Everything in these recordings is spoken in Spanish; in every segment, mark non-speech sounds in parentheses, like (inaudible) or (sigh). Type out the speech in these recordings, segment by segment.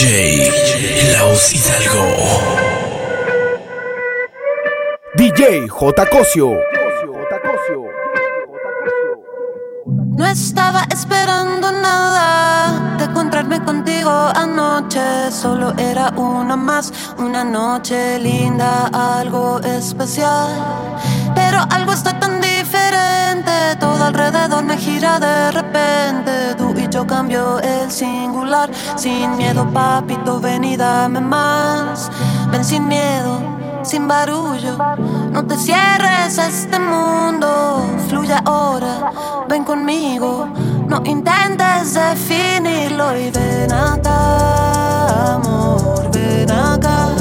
DJ Laus Hidalgo. DJ J. Cosio. No estaba esperando nada de encontrarme contigo anoche. Solo era una más, una noche linda, algo especial. Pero algo está tan diferente, todo alrededor me gira de repente. Tú y yo cambio el singular, sin miedo, papito, ven y dame más. Ven sin miedo sin barullo. No te cierres a este mundo, fluye ahora, ven conmigo. No intentes definirlo y ven acá, amor, ven acá.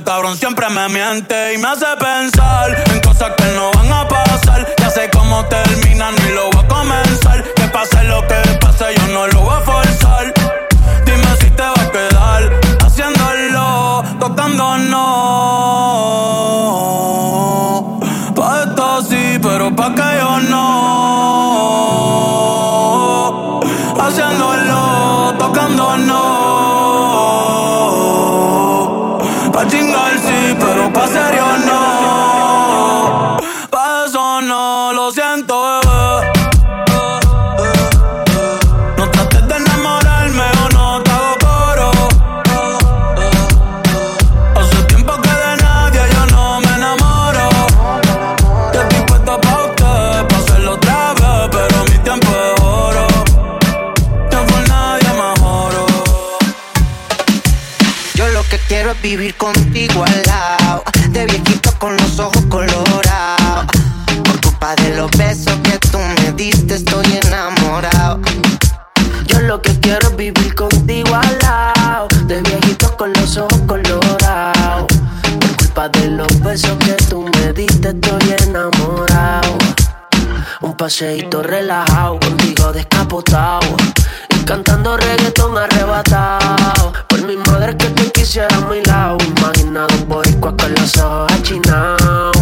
Ese cabrón siempre me miente. Y me hace pensar en cosas que no van a pasar. Ya sé cómo terminan y lo voy a comenzar. Que pase lo que pase, yo no lo voy a forzar. Dime si te va a quedar haciéndolo, tocando no. Pa' esto sí, pero pa' que yo no. Vivir contigo al lado. De viejito con los ojos colorados. Por culpa de los besos que tú me diste, estoy enamorado. Yo lo que quiero es vivir contigo al lado. De viejitos con los ojos colorados. Por culpa de los besos que tú me diste, estoy enamorado. Un paseíto relajado, contigo descapotado. Y cantando reggaetón arrebatado. Por mi madre que te quisiera a mi ojos achinados.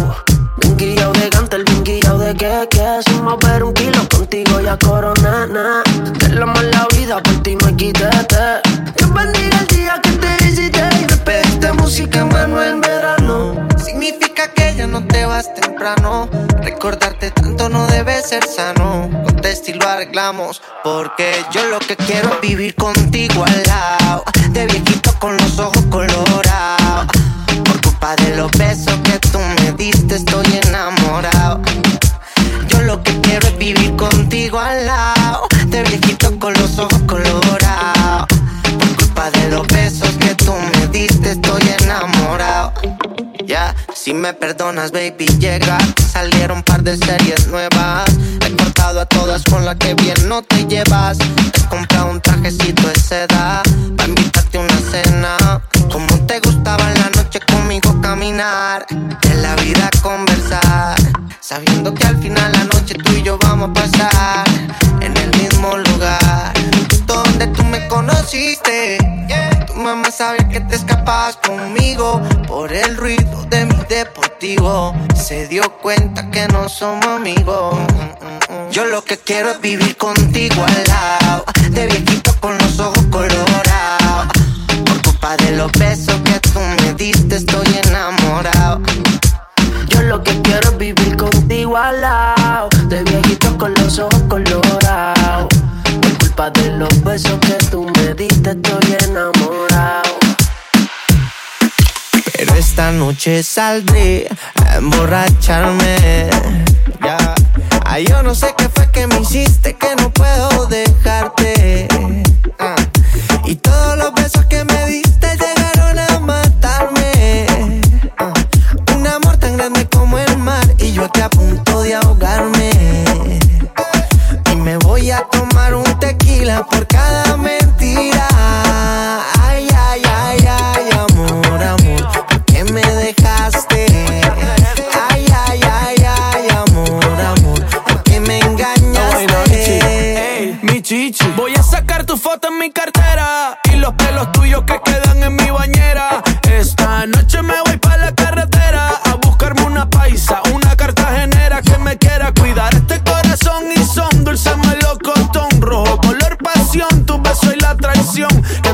Bien guillao de Gantel, bien guillao de que que Sin mover un kilo contigo ya coronana Te la mala vida, por ti me quitaste Dios bendiga el día que te visité Y me pediste música, mano, en verano Significa que ya no te vas temprano. Recordarte tanto no debe ser sano. Contesta y lo arreglamos. Porque yo lo que quiero es vivir contigo al lado. De viejito con los ojos colorados. Culpa de los besos que tú me diste, estoy enamorado. Yo lo que quiero es vivir contigo al lado. De viejito con los ojos colorados. Por culpa de los besos que tú me diste, estoy enamorado. Ya, si me perdonas, baby, llega. Salieron un par de series nuevas. He cortado a todas con la que bien no te llevas. He comprado un trajecito de seda. Pa' invitarte a una cena. Como te caminar. En la vida conversar. Sabiendo que al final la noche tú y yo vamos a pasar. En el mismo lugar. Donde tú me conociste. Tu mamá sabe que te escapas conmigo por el ruido de mi deportivo. Se dio cuenta que no somos amigos. Yo lo que quiero es vivir contigo al lado. De viejito con los ojos colorados. Por culpa de los besos De viejito con los ojos colorados. Por culpa de los besos que tú me diste, estoy enamorado. Pero esta noche saldré a emborracharme. Ya. Ay, yo no sé qué fue que me hiciste que no puedo dejarte. Ah. Y todos noche me voy para la carretera a buscarme una paisa, una cartagenera que me quiera cuidar. Este corazón y son dulce melocotón rojo color pasión, tu beso y la traición que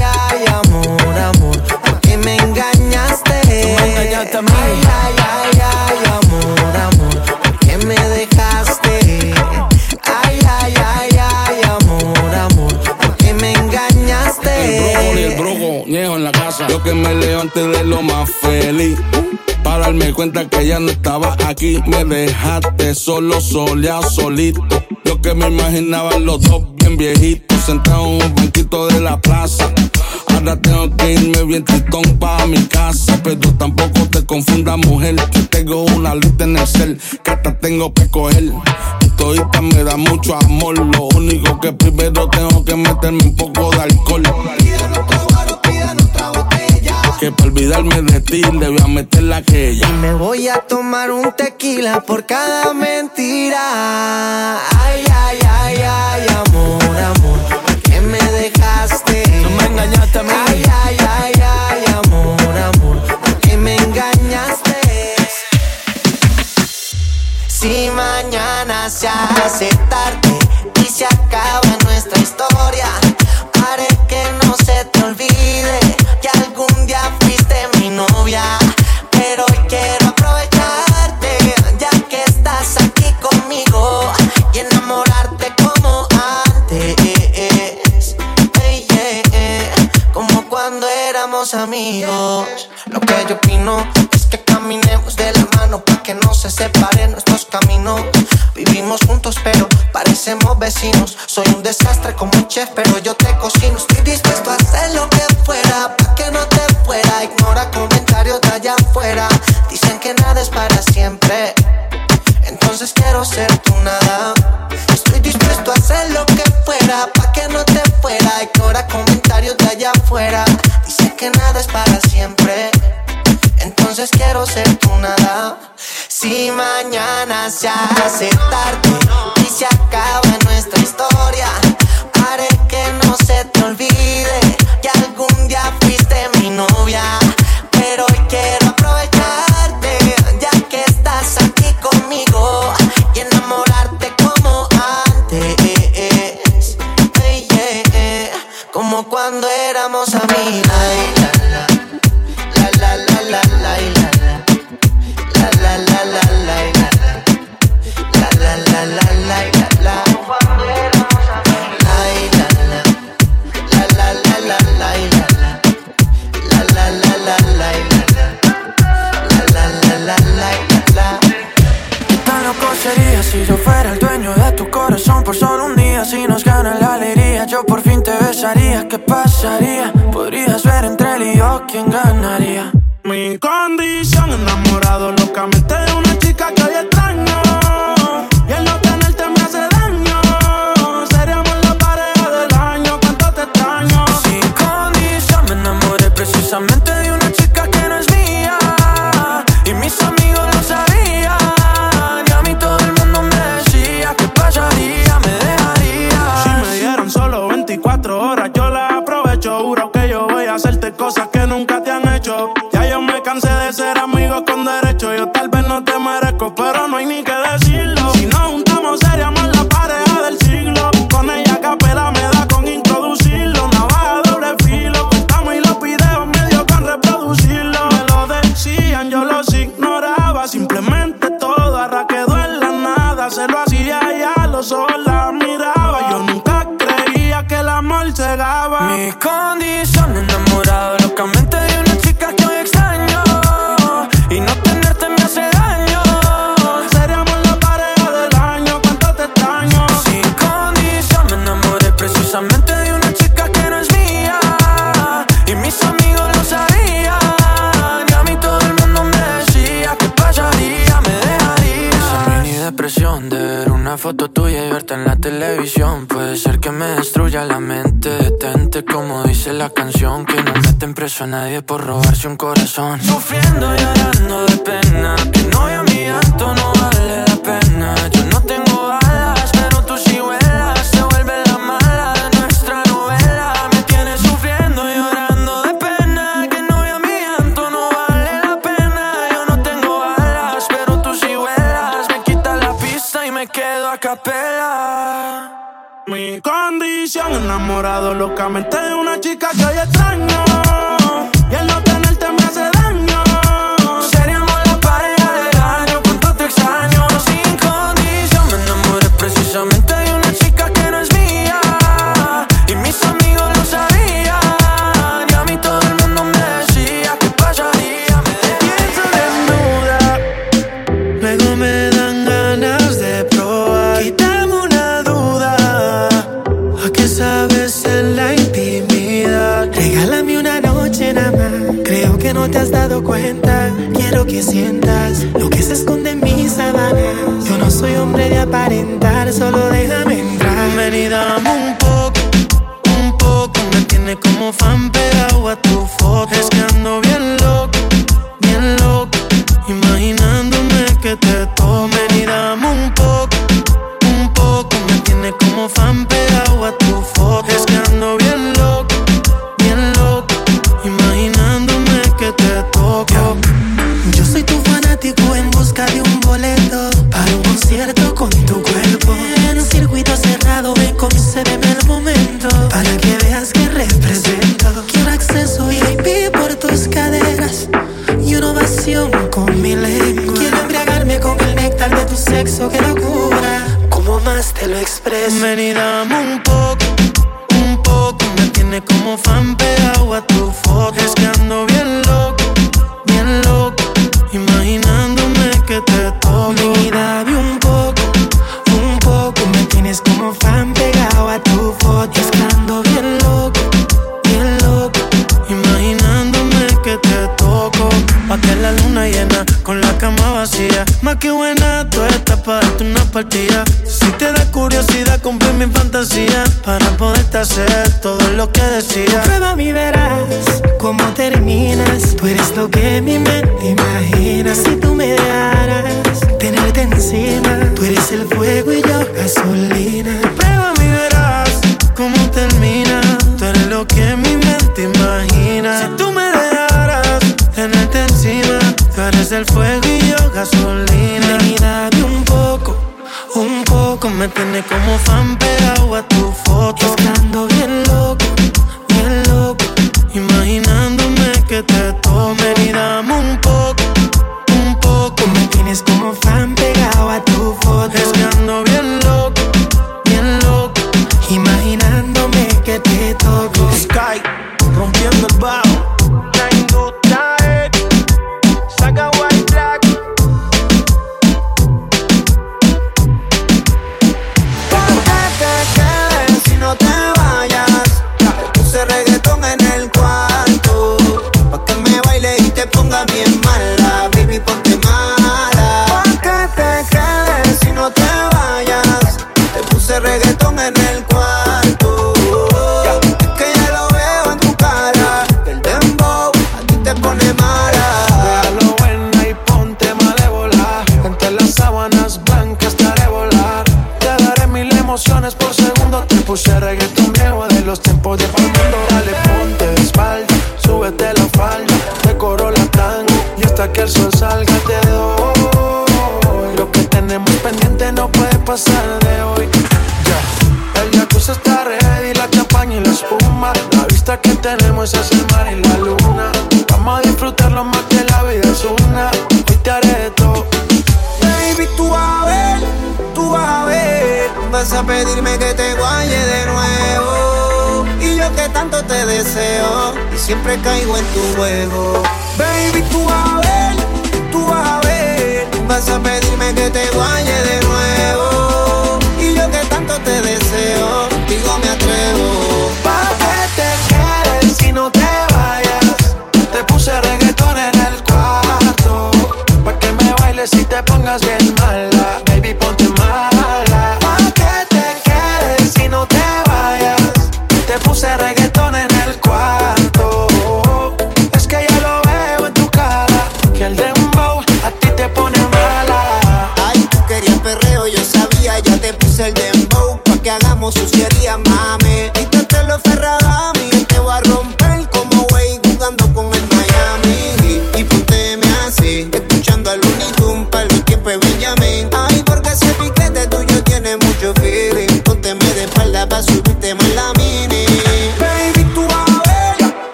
Yo que me levanté de lo más feliz. Para darme cuenta que ya no estaba aquí, me dejaste solo, soleado, solito. Yo que me imaginaba los dos bien viejitos, sentados en un banquito de la plaza. Ahora tengo que irme bien tristón para mi casa, pero tampoco te confundas, mujer, que tengo una lista en el cel, que hasta tengo que coger. Todita me da mucho amor, lo único que primero tengo que meterme un poco de alcohol. Que para olvidarme de ti debía meter la que Y me voy a tomar un tequila por cada mentira. Ay, ay, ay, ay, amor, amor, ¿por qué me dejaste? Tú me engañaste a mí. Ay, ay, ay, ay, amor, amor, ¿por qué me engañaste? Si mañana se hace tarde y se acaba nuestra historia, haré que no se te olvide nadie por robarse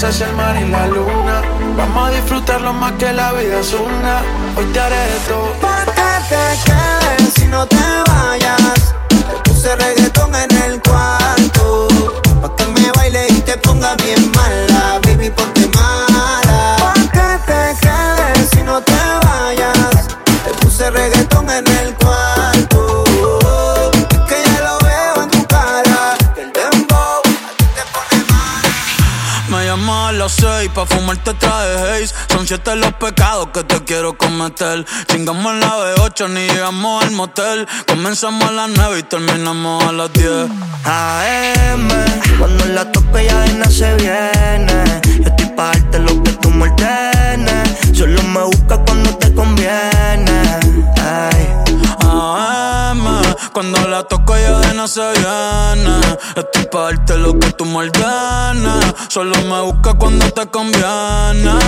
tenemos hacia el mar y la luna. Vamos a disfrutarlo más que la vida es una. Hoy te haré todo. Los pecados que te quiero cometer Chingamos la B8 ni llegamos al motel Comenzamos a las nueve y terminamos a las 10 AM, cuando la toque ya de nada se viene. Yo estoy pa' darte lo que tú me ordenes. Solo me busca cuando te conviene. Ay. AM, cuando la toco ya de no se viene Estoy pa' darte lo que tú me ordenes Solo me busca cuando te conviene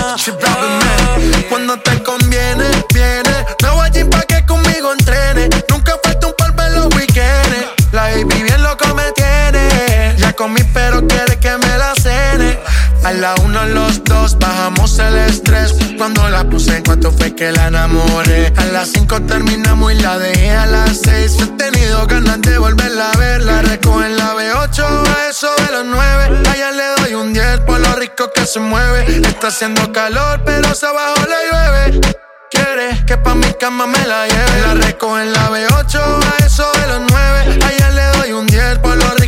Cuando te conviene, viene. Me voy allí pa' que conmigo entrene. Nunca falta un par en los weekends. La baby bien loco me tiene. Ya comí, pero quiere que me la cene. A la uno, los dos, bajamos el estrés. Cuando la puse, en cuanto fue que la enamoré. A las cinco terminamos y la dejé a las seis. He tenido ganas de volverla a ver. La recojo en la B8, a eso de los nueve. Allá le doy un 10 por lo rico que se mueve. Está haciendo calor, pero se abajo le llueve. Quiere que pa' mi cama me la lleve. La recojo en la B8, a eso de los 9. Allá le doy un 10 por lo rico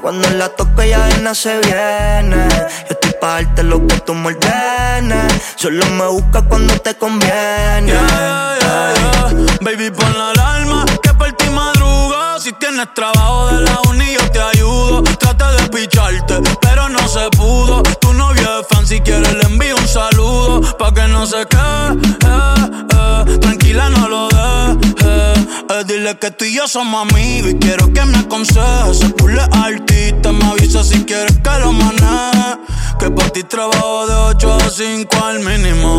cuando la ya de nada se viene. Yo estoy pa' darte lo que tú me. Solo me busca cuando te conviene. Yeah, yeah, yeah. Baby, pon la alarma que por ti madrugo. Si tienes trabajo de la uni, yo te ayudo. Traté de picharte, pero no se pudo. Tu novio es fan, si quieres le envío. Pa' que no se quede, eh, tranquila, no lo dejes. Eh, dile que tú y yo somos amigos y quiero que me aconsejes. Se pule artista, me avisa si quieres que lo maneje. Que por ti trabajo de 8 a 5 al mínimo.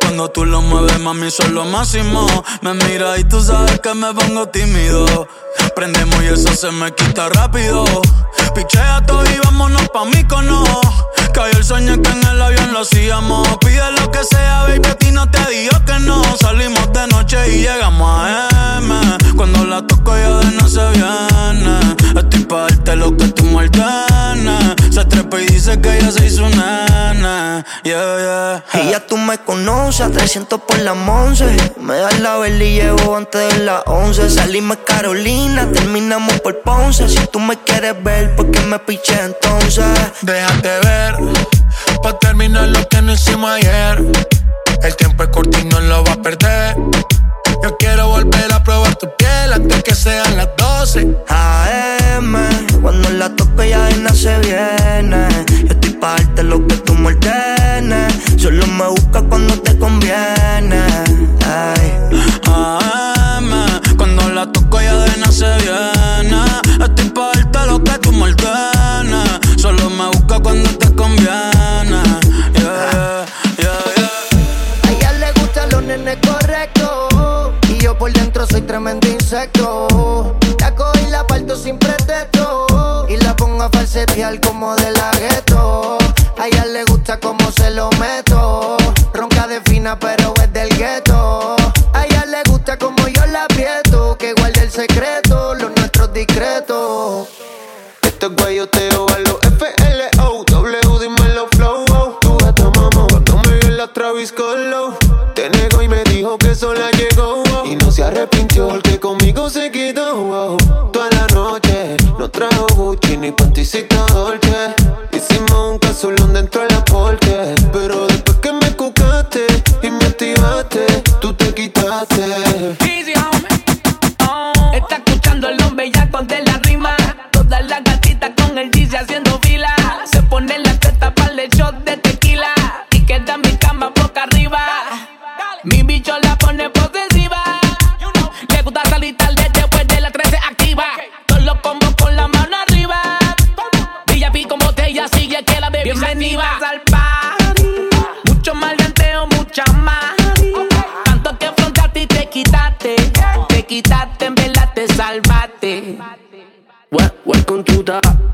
Cuando tú lo mueves, mami, son lo máximo. Me mira y tú sabes que me pongo tímido. Prendemos y eso se me quita rápido. Pichea todo y vámonos pa' mí cono. Cayó el sueño que en el avión lo hacíamos. Pide lo que sea, baby, a ti no te digo que no. Salimos de noche y llegamos a M. Cuando la toco ya de no se viene. Estoy pa' darte lo que tú me ordenes. Se trepa y dice que ya se hizo nana. Yeah, yeah. Y ya tú me conoces, a 300 por la once. Me das la vela y llevo antes de las 11. Salimos Carolina, terminamos por Ponce. Si tú me quieres ver, ¿por qué me piché entonces? Déjate ver, pa' terminar lo que no hicimos ayer. El tiempo es corto y no lo va a perder. Yo quiero volver a probar tu piel antes que sean las 12. AM, cuando la toco ya de nada se viene. Yo estoy pa' darte lo que tú me ordenes. Solo me busca cuando te conviene. Ay. AM, cuando la toco ya de nada se viene. Estoy pa' buscar, me busca cuando. Yeah. A ella le gustan los nenes correctos. Y yo por dentro soy tremendo insecto. La cojo y la parto sin pretexto. Y la pongo a falsetear como de la gueto. A ella le gusta como se lo meto. Ronca de fina, pero es del gueto. A ella le gusta como yo la aprieto. Que guarde el secreto, los nuestros discretos. Estos guayos te ovalan Luis Colo. Te negó y me dijo que sola llegó. Y no se arrepintió porque conmigo se quedó. Toda la noche no trajo Gucci ni panticita Dolce. Hicimos un casulón dentro de la porte. Pero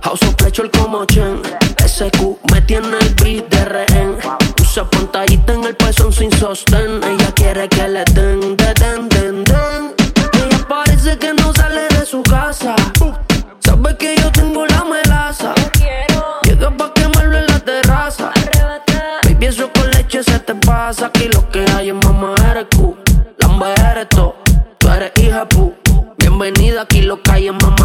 House of Pleasure como Chen. SQ me tiene el beat de rehén. Usa pantallita en el pezón sin sostén. Ella quiere que le den, de den, den, den. Ella parece que no sale de su casa. Sabe que yo tengo la melaza. Llega pa' quemarlo en la terraza. Baby, eso con leche se te pasa. Aquí lo que hay es mamá eres Lamba eres to. Tú eres hija pu. Bienvenida aquí lo que hay es mamá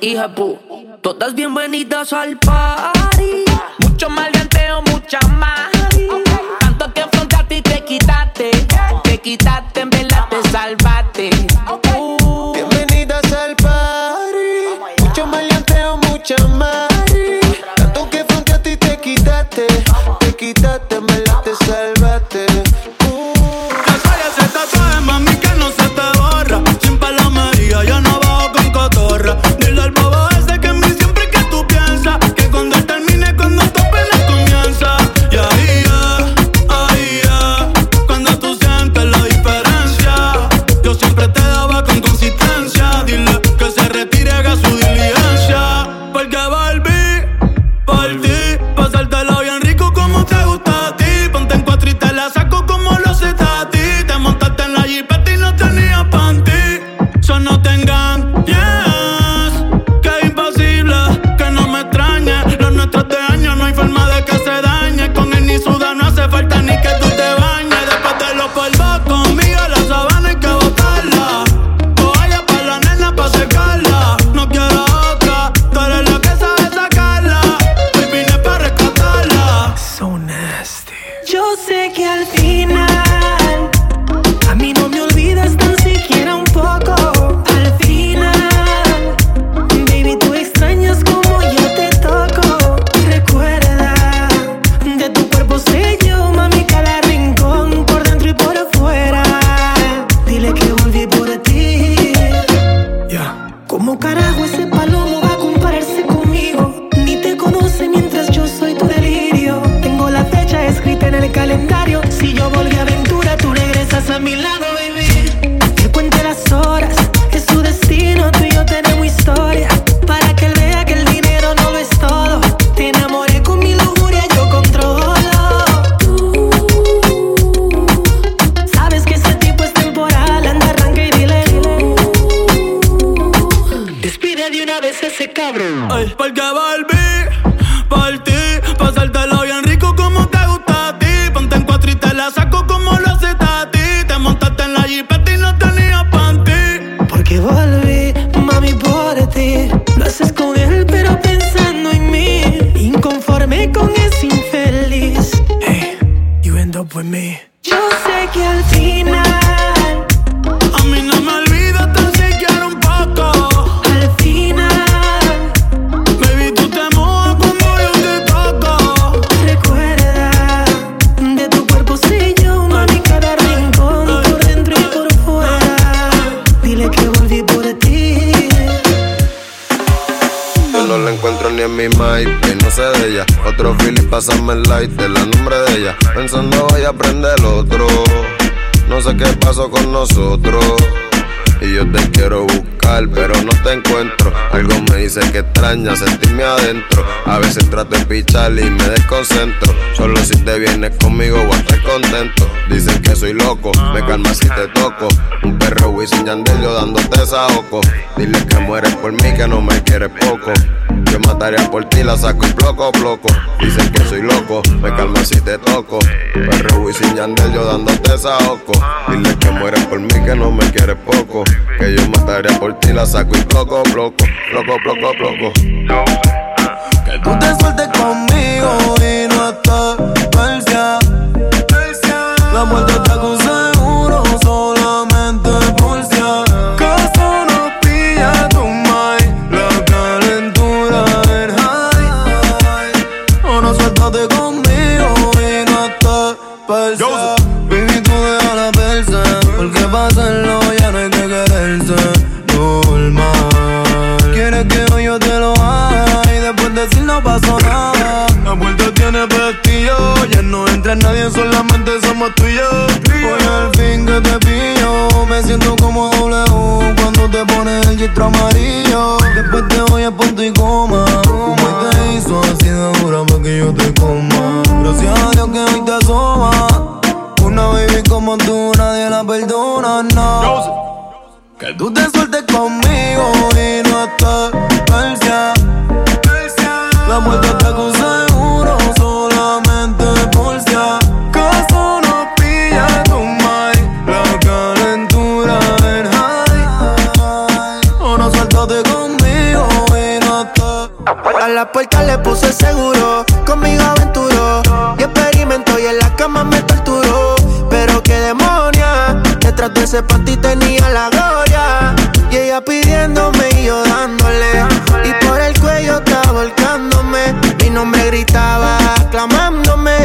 hija pu. Todas bienvenidas al party. Mucho mal ganteo, mucha más. Tanto que afrontaste y te quitaste. Te quitaste, en verdad te salvaste. Bienvenidas al party. Mucho mal ganteo, mucha más. sé que al final dice que extraña sentirme adentro. A veces trato de pichar y me desconcentro. Solo si te vienes conmigo voy a estar contento. Dicen que soy loco, me calma si te toco. Un perro Wisin Yandel yo dándote oco. Dile que mueres por mí, que no me quieres poco. Yo mataría por ti, la saco y bloco, bloco. Dicen que soy loco, me calma si te toco. Perro Wisin Yandel yo dándote oco. Dile que mueres por mí, que no me quieres poco. Que yo mataría por ti, la saco y bloco, bloco. Bloco, bloco, bloco. Que tú te sueltes conmigo y no estás persia. La muerte nadie, solamente somos tú y yo. Hoy al fin que te pillo, me siento como W cuando te pones el gistro amarillo. Después te voy a punto y coma. Como te hizo así de dura para que yo te coma. Gracias a Dios que hoy te asoma. Una baby como tú, nadie la perdona, no. Que tú te sueltes conmigo y no estás persia. La muerte te acusa A la puerta le puse seguro, conmigo aventuró y experimento y en la cama me torturó. Pero qué demonia, detrás de ese panty tenía la gloria. Y ella pidiéndome y yo dándole. Y por el cuello estaba volcándome. Mi nombre gritaba, clamándome.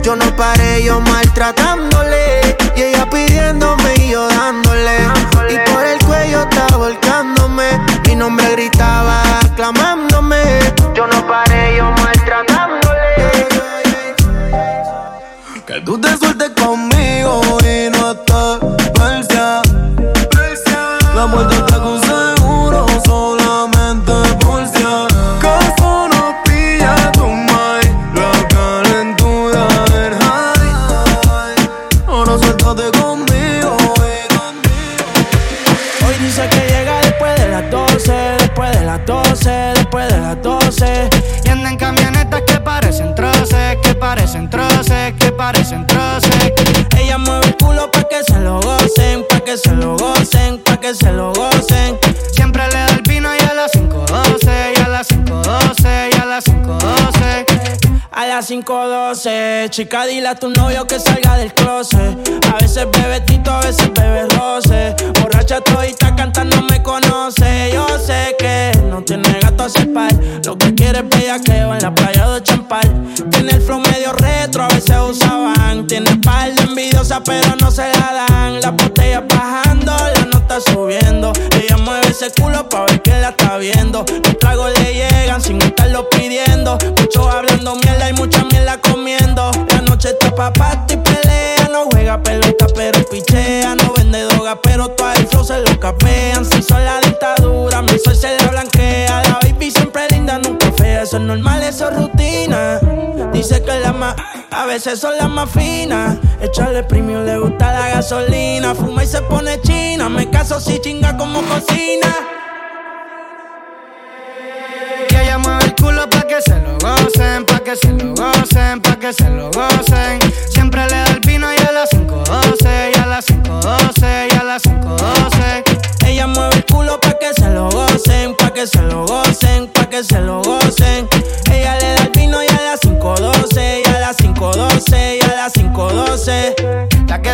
Yo no paré, yo maltratándole. Chica, dile a tu novio que salga del closet. A veces bebe tito, a veces bebe roce. Borracha todita cantando me conoce. Yo sé que no tiene gato a par. Lo que quiere es bellaqueo en la playa de Champal. Tiene el flow medio retro, a veces usaban. Tiene par de envidiosa, pero no se la dan. La botella bajando, la nota subiendo. Ella mueve ese culo pa' ver a veces son las más finas. Echarle premium, le gusta la gasolina. Fuma y se pone china. Me caso si chinga como cocina. Que ella mueve el culo pa' que se lo gocen, pa' que se lo gocen, pa' que se lo gocen. Siempre le da el vino y a las 5.12, y a las 5.12, y a las 5.12. Ella mueve el culo pa' que se lo gocen, pa' que se lo gocen, pa' que se lo gocen.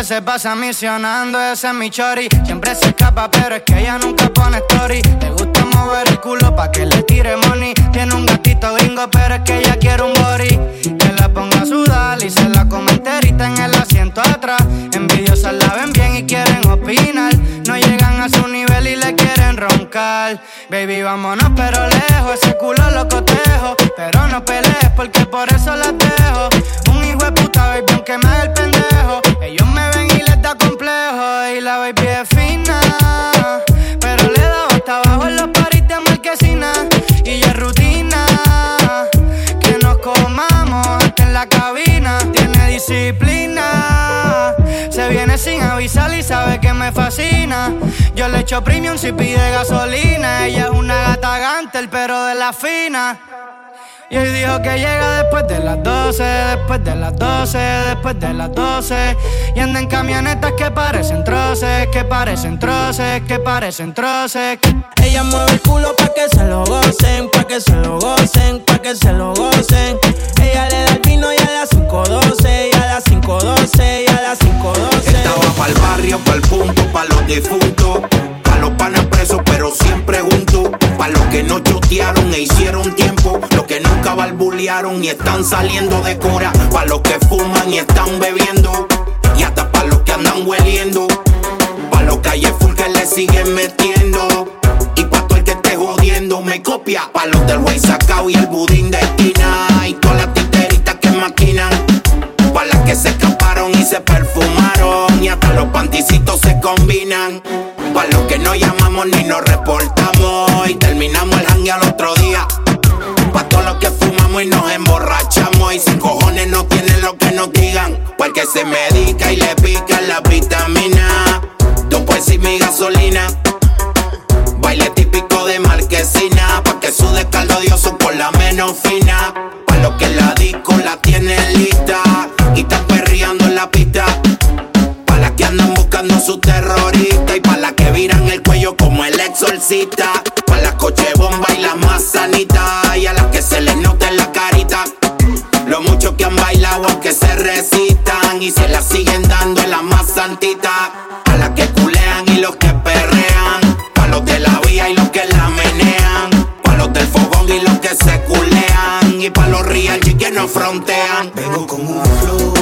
Se pasa misionando, ese es mi chori. Siempre se escapa, pero es que ella nunca pone story. Le gusta mover el culo pa' que le tire money. Tiene un gatito gringo, pero es que ella quiere un body. La ponga a sudar y se la come enterita en el asiento atrás. Envidiosas la ven bien y quieren opinar. No llegan a su nivel y le quieren roncar. Baby, vámonos, pero lejos. Ese culo lo cotejo. Pero no pelees porque por eso la dejo. Un hijo de puta, baby, aunque me haga el pendejo. Ellos me ven y les da complejo. Y la baby es fina, la cabina, tiene disciplina. Se viene sin avisar y sabe que me fascina. Yo le echo premium si pide gasolina. Ella es una gata gante, el perro de la fina. Y hoy dijo que llega después de las 12, después de las 12, después de las 12. Y anda en camionetas que parecen troces, que parecen troces, que parecen troces. Ella mueve el culo pa' que se lo gocen, pa' que se lo gocen, pa' que se lo gocen. Ella le da el vino y a las 5.12, y a las 5.12, y a las 5.12. Estaba pa'l barrio, pa'l punto, pa' los difuntos. Pa' los panas presos, pero siempre juntos. Pa' los que no chotearon e hicieron tiempo. Los que nunca barbulearon y están saliendo de cura. Pa' los que fuman y están bebiendo. Y hasta pa' los que andan hueliendo. Pa' los calles full que le siguen metiendo. Y pa' todo el que esté jodiendo me copia. Pa' los del güey sacao y el budín de esquina. Y todas las titeritas que maquinan. Pa' las que se escaparon y se perfumaron. Y hasta los panticitos se combinan. Pa' los que no llamamos ni nos reportamos. Y terminamos el hangue al otro día. Pa' todos los que fumamos y nos emborrachamos. Y sin cojones no tienen lo que nos digan. Porque se medica y le pica la vitamina. Tú pues y mi gasolina. Baile típico de marquesina. Pa' que sude caldo dioso por la menos fina. Pa' los que la disco la tienen lista. Y están perreando en la pista. Pa' las que andan buscando su terrorista. Y pa' las que viran el cuello como el exorcista. Las coche bomba y las más sanitas. Y a las que se les nota en la carita. Lo mucho que han bailado aunque se resistan. Y se la siguen dando en la más santita. A las que culean y los que perrean. Pa' los de la vía y los que la menean. Pa' los del fogón y los que se culean. Y pa' los real G que no frontean. Vengo con un flow,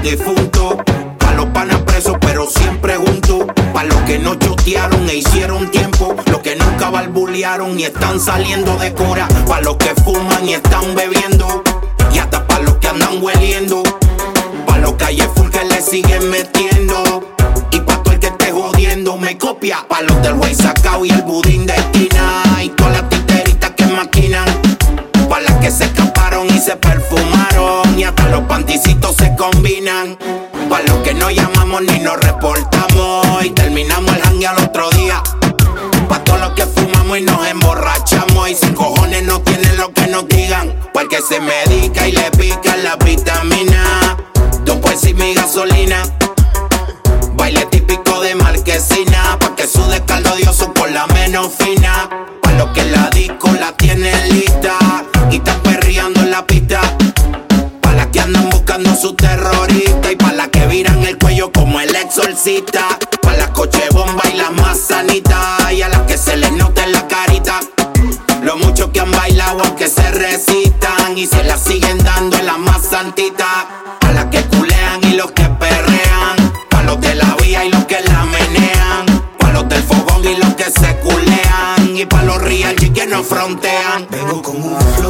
los difuntos. Pa' los panas presos, pero siempre juntos. Pa' los que no chotearon e hicieron tiempo. Los que nunca barbulearon y están saliendo de cura. Pa' los que fuman y están bebiendo. Y hasta pa' los que andan hueliendo. Pa' los full que le siguen metiendo. Y pa' todo el que esté jodiendo me copia. Pa' los del güey sacao y el budín de esquina. Y todas las titeritas que maquinan. Pa' las que se escaparon y se perfumaron. Y hasta los panticitos se combinan. Pa' los que no llamamos ni nos reportamos. Y terminamos el hangue al otro día. Pa' todos los que fumamos y nos emborrachamos. Y sin cojones no tienen lo que nos digan. Porque se medica y le pica la vitamina. Tú pues y mi gasolina. Baile típico de marquesina. Pa' que sude caldo dioso por la menos fina. Pa' los que la disco la tienen exorcista. Pa' las coche bomba y las más sanitas. Y a las que se les nota en la carita. Lo mucho que han bailado aunque se resistan. Y se la siguen dando en la más santita. A las que culean y los que perrean. Pa' los de la vía y los que la menean. Pa' los del fogón y los que se culean. Y pa' los real G que no frontean. Vengo con un flow,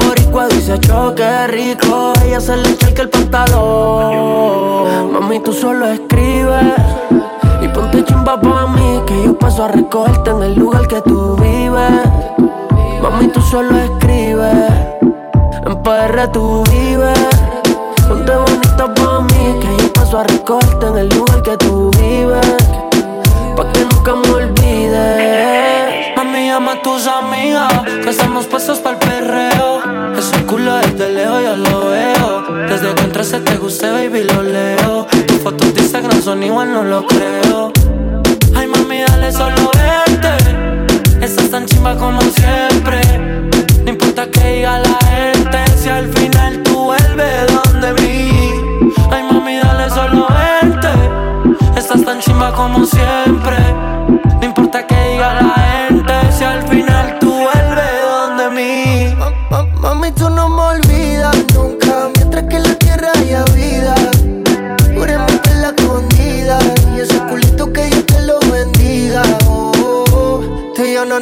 dice choque rico, ella se le echa el pantalón. Mami, tú solo escribes y ponte chimba pa' mí, que yo paso a recogerte en el lugar que tú vives. Mami, tú solo escribes, en PR tú vives. Ponte bonita pa' mí, que yo paso a recogerte en el lugar que tú vives. Pa' que nunca me olvides. Llama a tus amigas, que estamos puestos para el perreo. Ese culo desde lejos yo lo veo. Desde que entraste te guste, baby, lo leo. Tus fotos de Instagram son igual, no lo creo. Ay, mami, dale solo verte. Estás tan chimba como siempre. No importa que diga la gente, si al final tú vuelves donde mí. Ay, mami, dale solo verte. Estás tan chimba como siempre. No importa que diga la gente,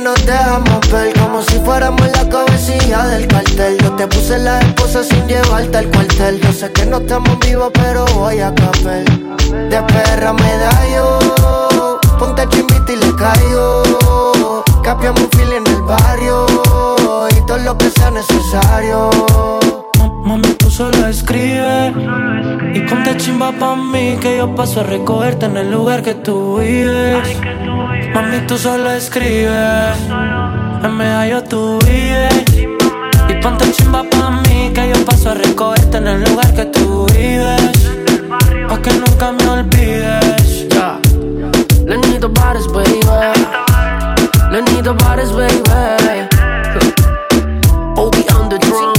nos dejamos ver como si fuéramos la cabecilla del cartel. Yo te puse la esposa sin llevarte al cuartel. Yo sé que no estamos vivos, pero voy a café. De perra me da yo, ponte chimbita y le caigo. Capiamos un fil en el barrio y todo lo que sea necesario. Mami, tú solo escribe y ponte chimba pa' mí que yo paso a recogerte en el lugar que tú vives. Mami, tú solo escribe, en medallo tú vives. Y ponte chimba pa' mí que yo paso a recogerte en el lugar que tú vives. Pa' que nunca me olvides. Ya. Lenito Bares, baby. Lenito Bares, baby. (laughs) Obi on the drum.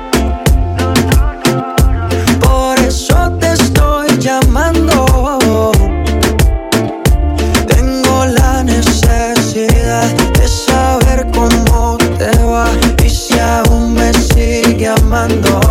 Sigue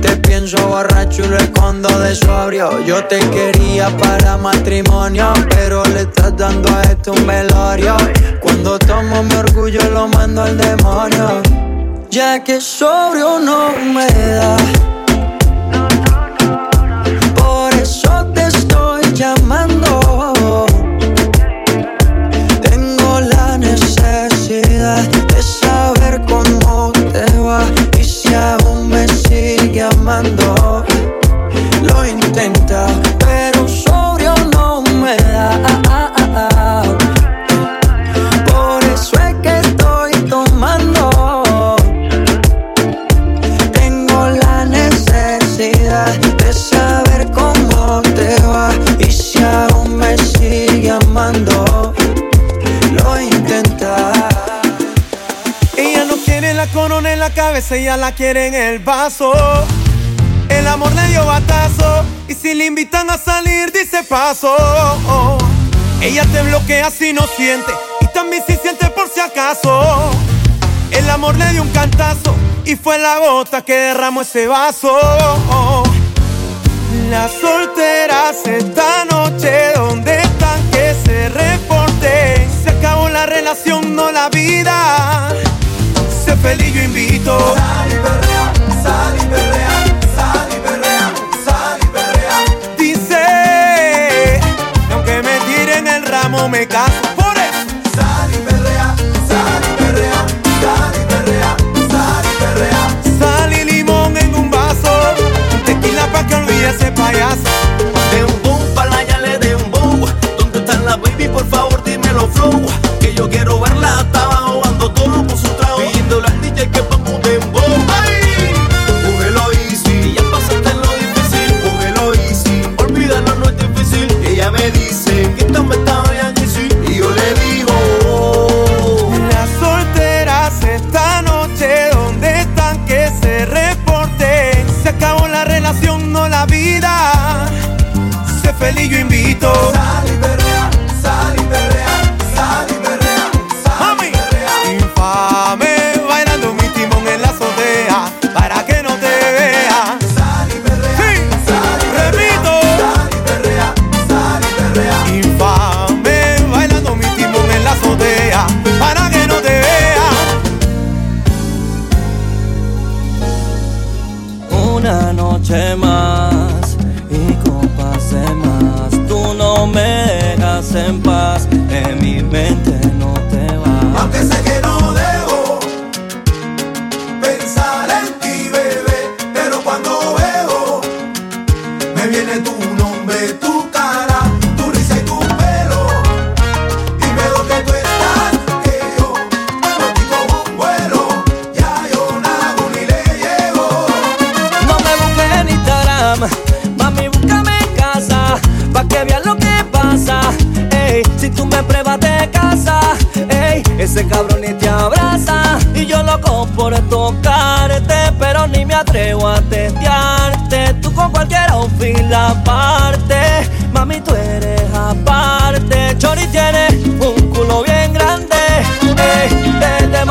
Te pienso borracho y lo de sobrio. Yo te quería para matrimonio, pero le estás dando a esto un velorio. Cuando tomo mi orgullo lo mando al demonio. Ya que sobrio no me da. intenta, pero sobrio no me da. Por eso es que estoy tomando. Tengo la necesidad de saber cómo te va y si aún me sigue amando. Lo intenta. Ella no quiere la corona en la cabeza, ella la quiere en el vaso. El amor le dio batazo y si le invitan a salir dice paso. Ella te bloquea si no siente y también si siente por si acaso. El amor le dio un cantazo y fue la gota que derramó ese vaso. Oh, las solteras esta noche, donde están que se reporte? Se acabó la relación, no la vida. Sé feliz, yo invito. Sal y berrea, sal y. cómo me caso.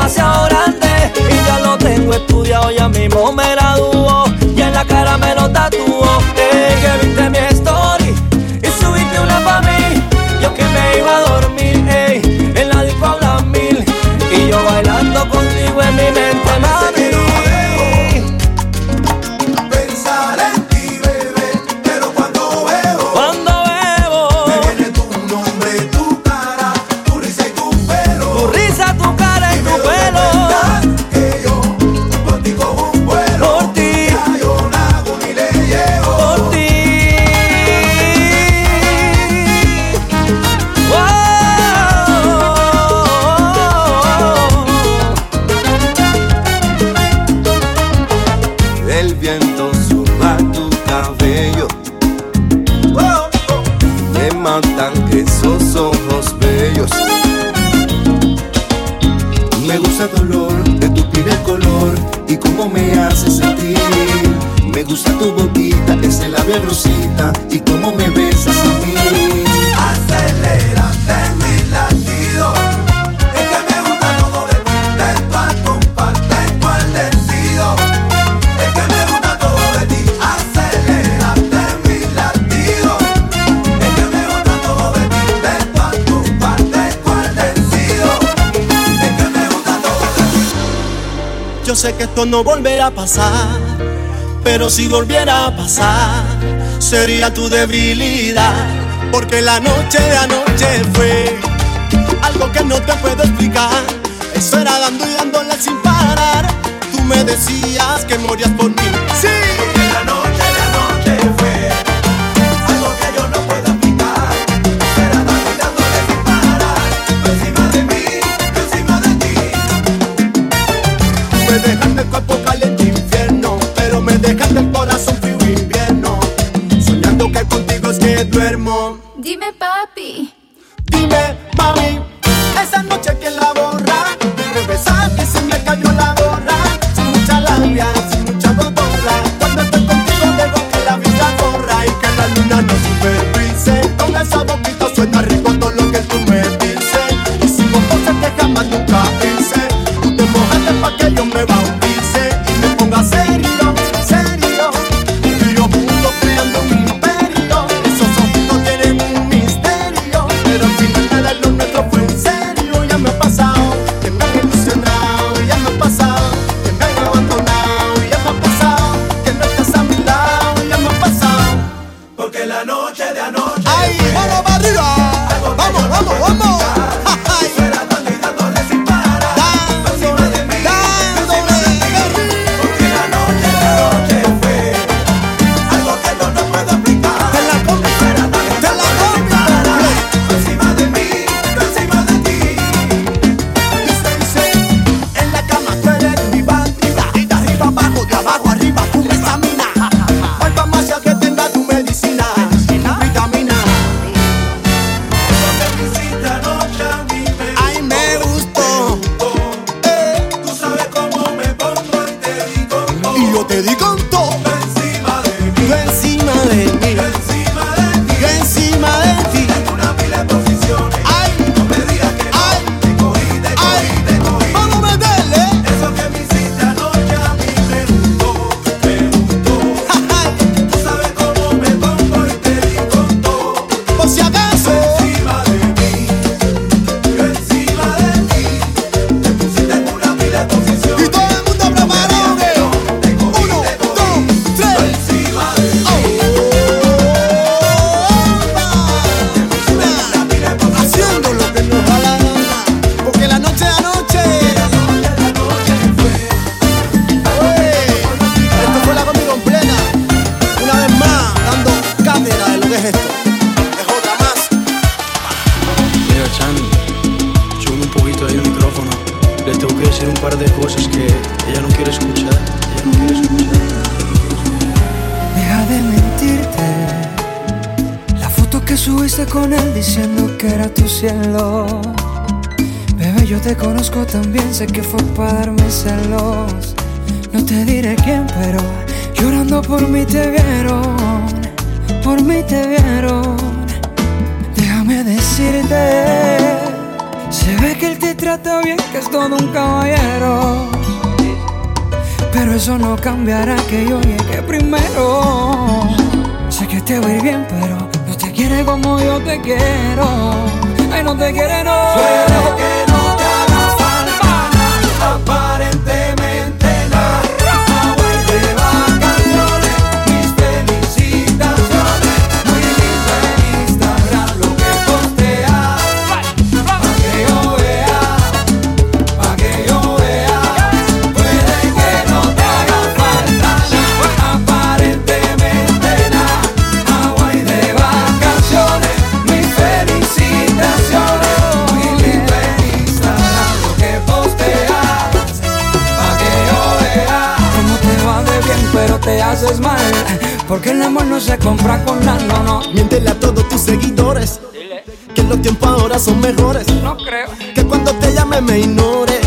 pase ahora. no volverá a pasar, pero si volviera a pasar, sería tu debilidad, porque la noche de anoche fue algo que no te puedo explicar, eso era dando y dándole sin parar, tú me decías que morías por duermo. Dime, papi. Dime, mami. Chan, sube un poquito ahí el micrófono. Le tengo que decir un par de cosas que ella no quiere escuchar. Ella no quiere escuchar. Deja de mentirte. La foto que subiste con él diciendo que era tu cielo. Bebé, yo te conozco también, sé que fue para darme celos. No te diré quién, pero llorando por mí te vieron. Por mí te vieron. Decirte. Se ve que él te trata bien, que es todo un caballero. Pero eso no cambiará que yo llegue primero. Sé que te ir bien, pero no te quiere como yo te quiero. Ay, no te quiere, no. Te haces mal. Porque el amor no se compra con nada, no, no. Miéntele a todos tus seguidores Que los tiempos ahora son mejores No creo. Que cuando te llame me ignores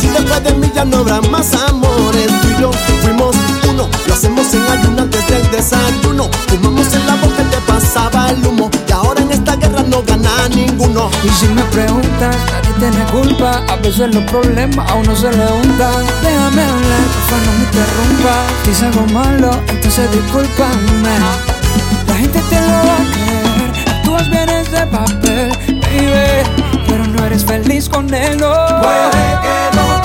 Si después de mí ya no habrá más amores Tú y yo fuimos uno Lo hacemos en ayuno antes del desayuno Fumamos en la boca y te pasaba el humo Y ahora en esta guerra no gana ninguno Y si me preguntas, tiene culpa. A veces los problemas a uno se le untan. Déjame hablar, porfa, no me interrumpas. Si hice algo malo, entonces discúlpame. La gente te lo va a creer. Actúas bien ese papel, baby. Pero no eres feliz con él, no. Puede que no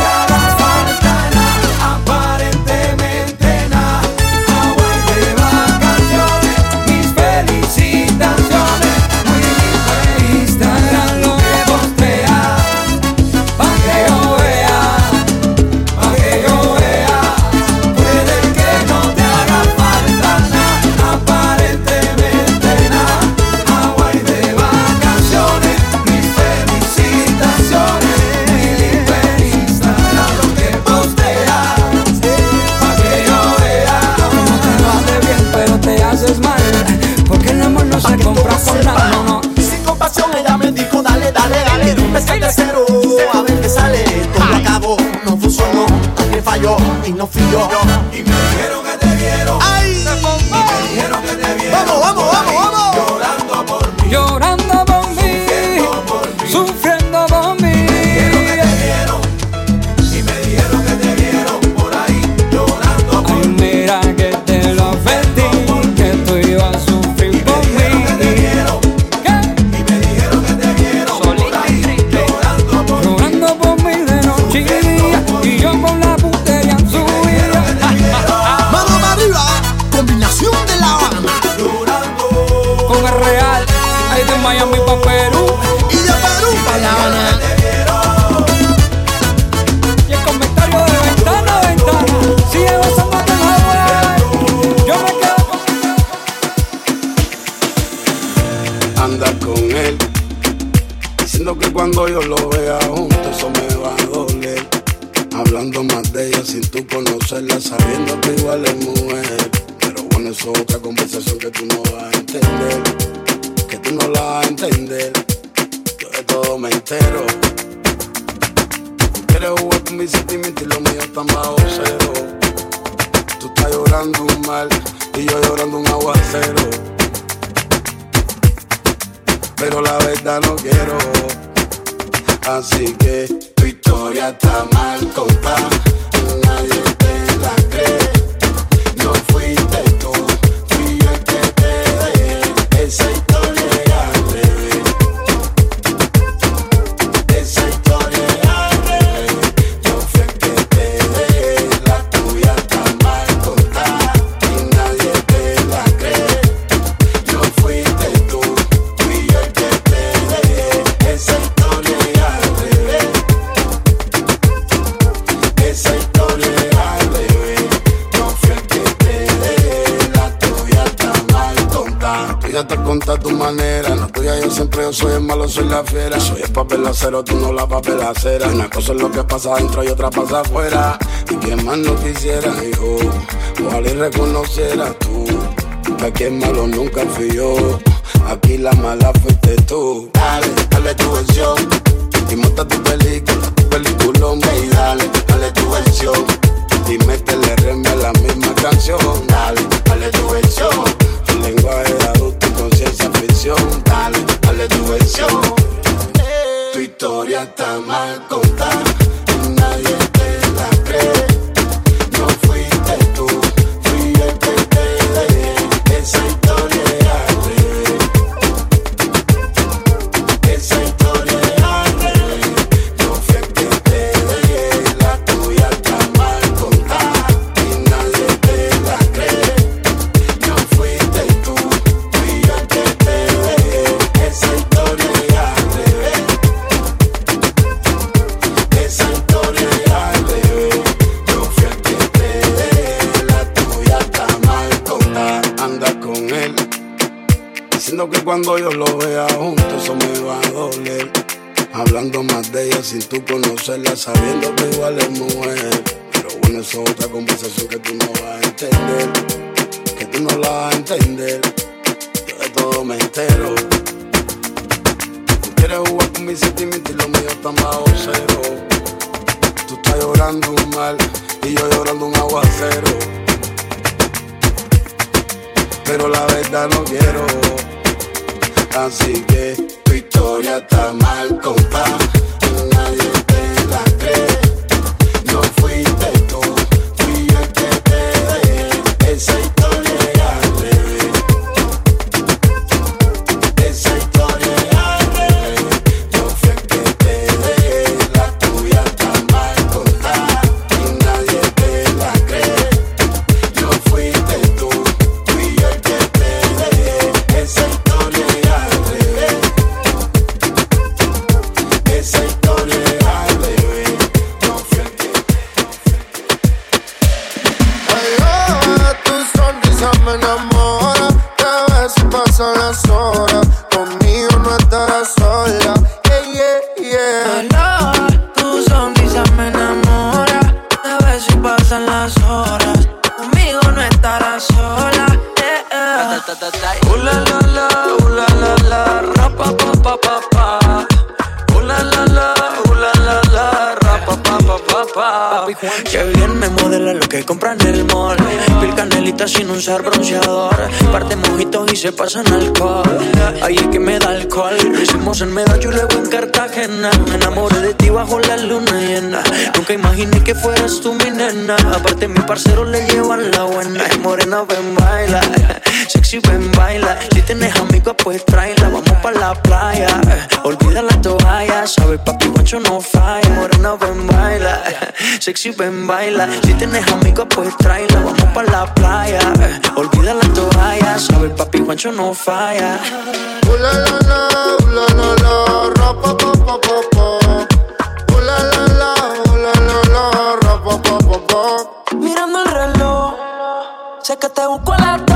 jugar con mis sentimientos y los míos están bajo cero. Tú estás llorando un mal y yo llorando un aguacero pero la verdad no quiero. Así que tu historia está mal contada, te conta tu manera. La tuya yo siempre yo soy el malo, soy la fiera. Soy el papel acero, tú no la papel acera. Una cosa es lo que pasa adentro y otra pasa afuera. Y quien más no quisiera, hijo. Ojalá y reconociera tú. Que aquí el malo nunca fui yo. Aquí la mala fuiste tú. Dale, dale tu versión. Y monta tu película, tu peliculón. Y dale, dale tu versión. Y métele reme la misma canción. Dale, dale tu versión. Lenguaje de adulto conciencia ficción. Dale, dale tu versión. Tu historia está mal contada. Cuando yo lo vea juntos eso me va a doler. Hablando más de ella sin tú conocerla, sabiendo que igual es mujer. Pero bueno, eso es otra conversación que tú no vas a entender. Que tú no la vas a entender. Yo de todo me entero. Tú quieres jugar con mis sentimientos y los míos están bajo cero. Tú estás llorando un mal y yo llorando un aguacero. Pero la verdad no quiero. Así que tu historia está mal contada. Se pasan alcohol. Ahí es que me da alcohol. Hicimos en Medallo luego en Cartagena. Me enamoré de ti bajo la luna llena. Nunca imaginé que fueras tú mi nena. Aparte, mi parcero le llevan la buena. Morena, ven, baila. (laughs) Sexy, ven, baila. Si tienes amigos, pues tráela. Vamos pa' la playa. Olvida la toalla. Sabes, papi, guacho no falla. Morena, ven, baila. Sexy, ven, baila. Si tienes amigos, pues tráela. Vamos pa' la playa. Olvida la toalla, sabe papi Juancho no falla. Uh, (laughs) la, la, la, la, la, que te busco a las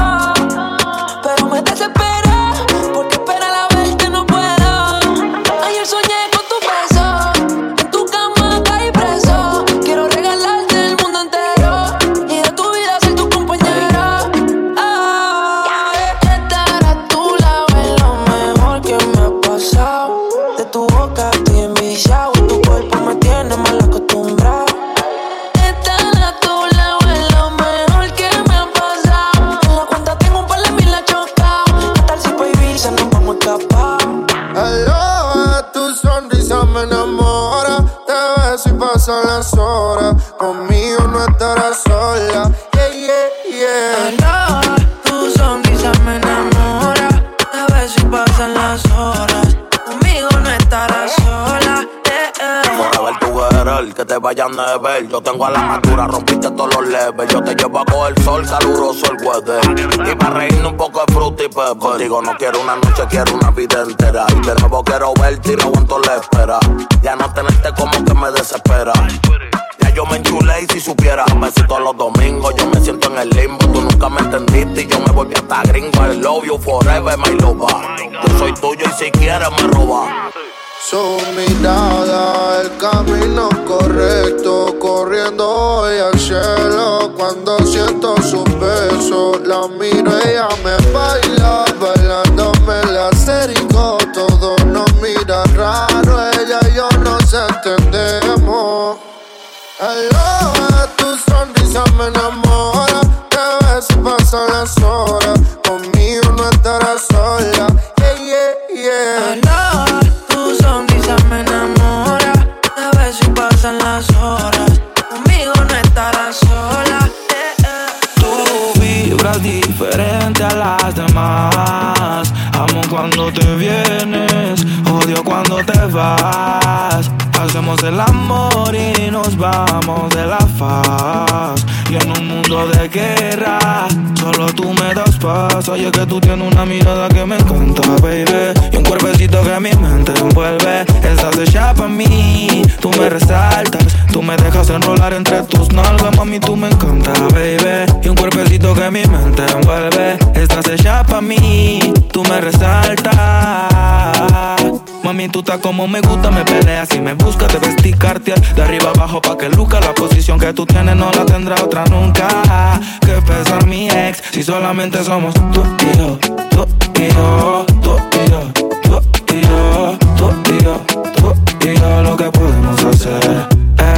a la madura, rompiste todos los levels. Yo te llevo a coger sol, caluroso el weather. Y para reírnos un poco de fruta y pepper. Digo, no quiero una noche, quiero una vida entera. Y de nuevo quiero verte y no aguanto la espera. Ya no tenerte como que me desespera. Ya yo me enchulé y si supiera, besito los domingos, yo me siento en el limbo. Tú nunca me entendiste y yo me volví hasta gringo. I love you forever, my lover. Yo soy tuyo y si quieres me roba. Su mirada, el camino correcto, corriendo hoy al cielo. Cuando siento su beso, la miro, ella me baila, bailándome el acerico. Todo nos mira raro, ella y yo nos entendemos. Aloha, tu sonrisa me enamora. Te ves pasan las horas. Cuando te vienes, odio cuando te vas. Hacemos el amor y nos vamos de la faz. Y en un mundo de guerra, solo tú me das paz. Oye, que tú tienes una mirada que me encanta, baby. Y un cuerpecito que mi mente envuelve. Estás hecha para mí, tú me resaltas. Tú me dejas enrolar entre tus nalgas, mami, tú me encanta, baby. Y un cuerpecito que mi mente envuelve. Estás hecha para mí, tú me resaltas. Mami, tú estás como me gusta, me peleas y me buscas, te vestir cartier. De arriba abajo pa' que luca La posición que tú tienes no la tendrá otra nunca. Que pesa mi ex Si solamente somos tú y yo Tú y yo, tú y yo Tú y yo, tú y yo Tú y yo lo que podemos hacer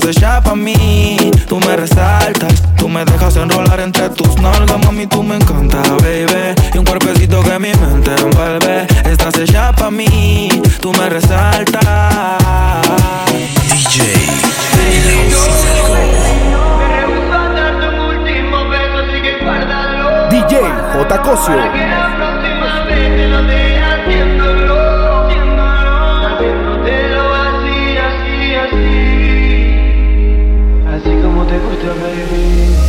Estás hecha pa' mí, tú me resaltas. Tú me dejas enrolar entre tus nalgas, mami, tú me encanta, baby. Y un cuerpecito que mi mente envuelve. Estás hecha pa' mí, tú me resaltas. DJ DJ J. Cosio. Como te gusta, baby.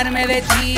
enamorarme de ti.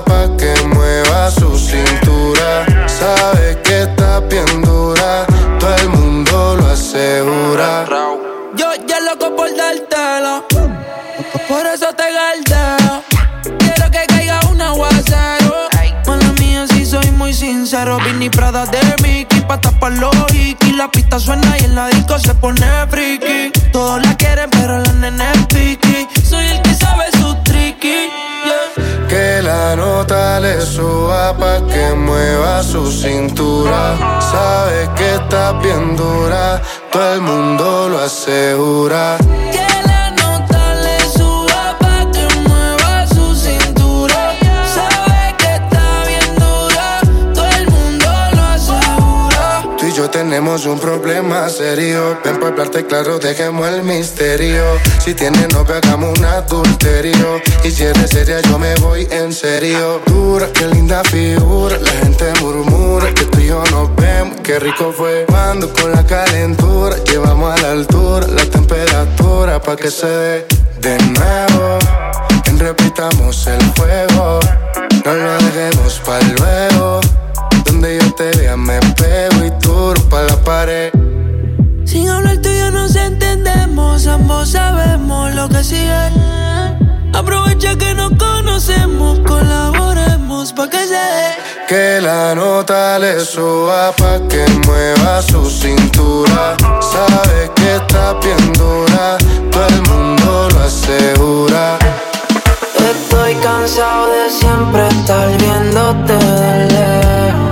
pa' que mueva su cintura. Sabe que está bien dura, todo el mundo lo asegura. Yo ya loco por dártelo. Por eso te galdeo. Quiero que caiga un aguacero. Mala mía, si soy muy sincero. Vini Prada de Mickey pa' tapar los hikis. La pista suena y en la disco se pone friki. Todos la quieren, pero la nena le suba pa' que mueva su cintura. Sabe que está bien dura, todo el mundo lo asegura. Tenemos un problema serio. Ven para hablarte claro, dejemos el misterio. Si tienes novio, hagamos un adulterio. Y si eres seria, yo me voy en serio. Dura, qué linda figura. La gente murmura que tú y yo nos vemos. Qué rico fue cuando con la calentura llevamos a la altura la temperatura pa' que se dé de nuevo. Repitamos el juego. No lo dejemos pa' luego. Donde yo te vea me pego y tú pa' la pared. Sin hablar tú y yo nos entendemos, ambos sabemos lo que sigue. Aprovecha que nos conocemos, colaboremos pa' que se dé. Que la nota le suba pa' que mueva su cintura. Sabe que está bien dura, todo el mundo lo asegura. Estoy cansado de siempre estar viéndote de lejos.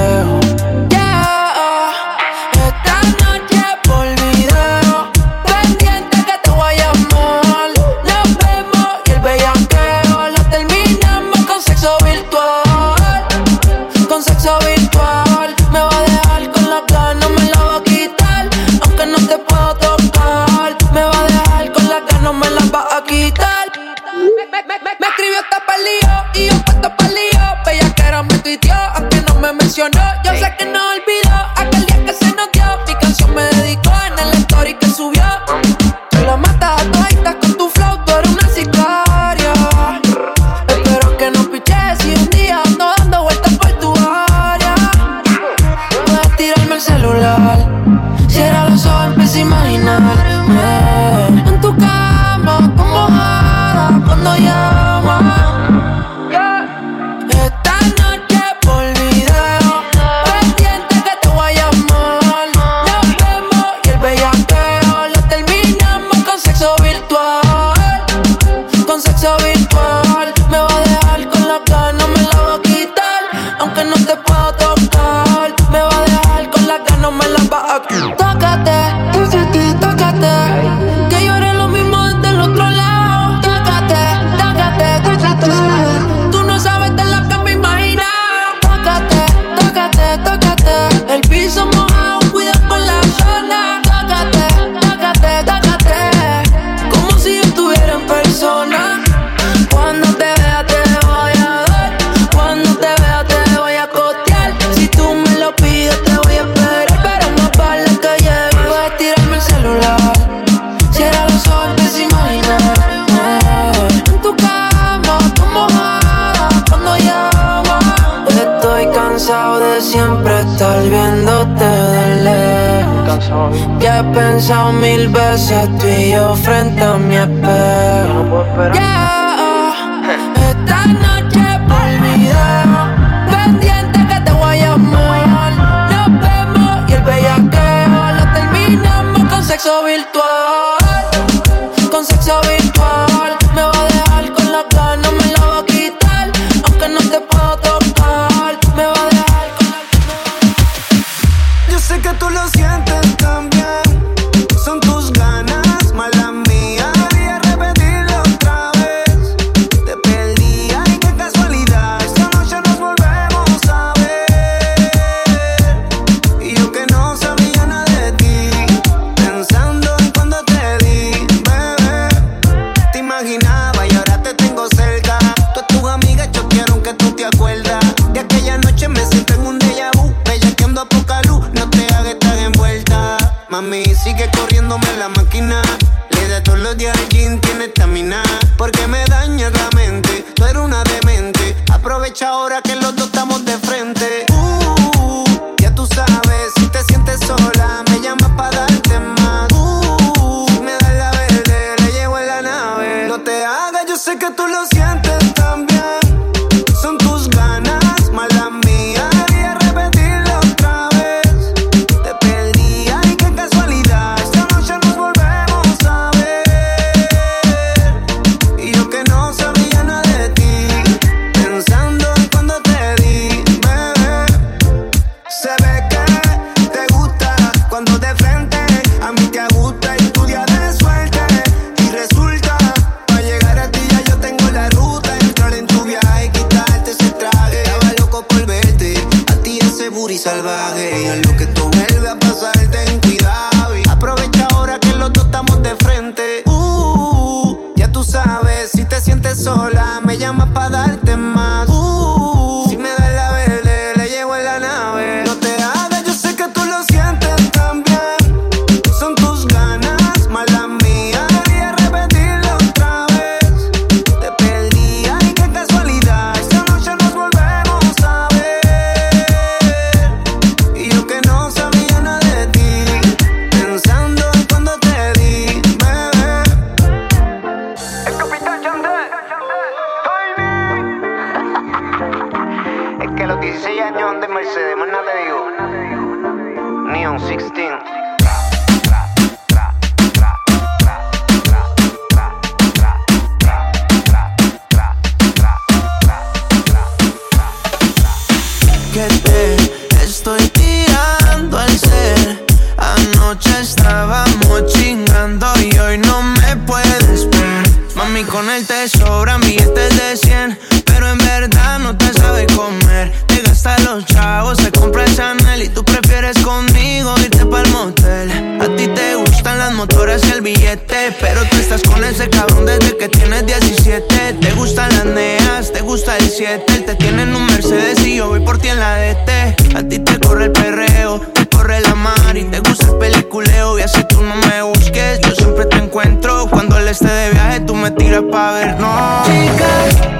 gastan los chavos. Se compra el Chanel y tú prefieres conmigo irte pa'l motel. A ti te gustan las motoras y el billete. Pero tú estás con ese cabrón desde que tienes 17. Te gustan las neas, te gusta el 7. Te tienen un Mercedes y yo voy por ti en la DT. A ti te corre el perreo, te corre la mar y te gusta el peliculeo. Y así tú no me busques, yo siempre te encuentro. Cuando él esté de viaje, tú me tiras pa' ver. No, chica,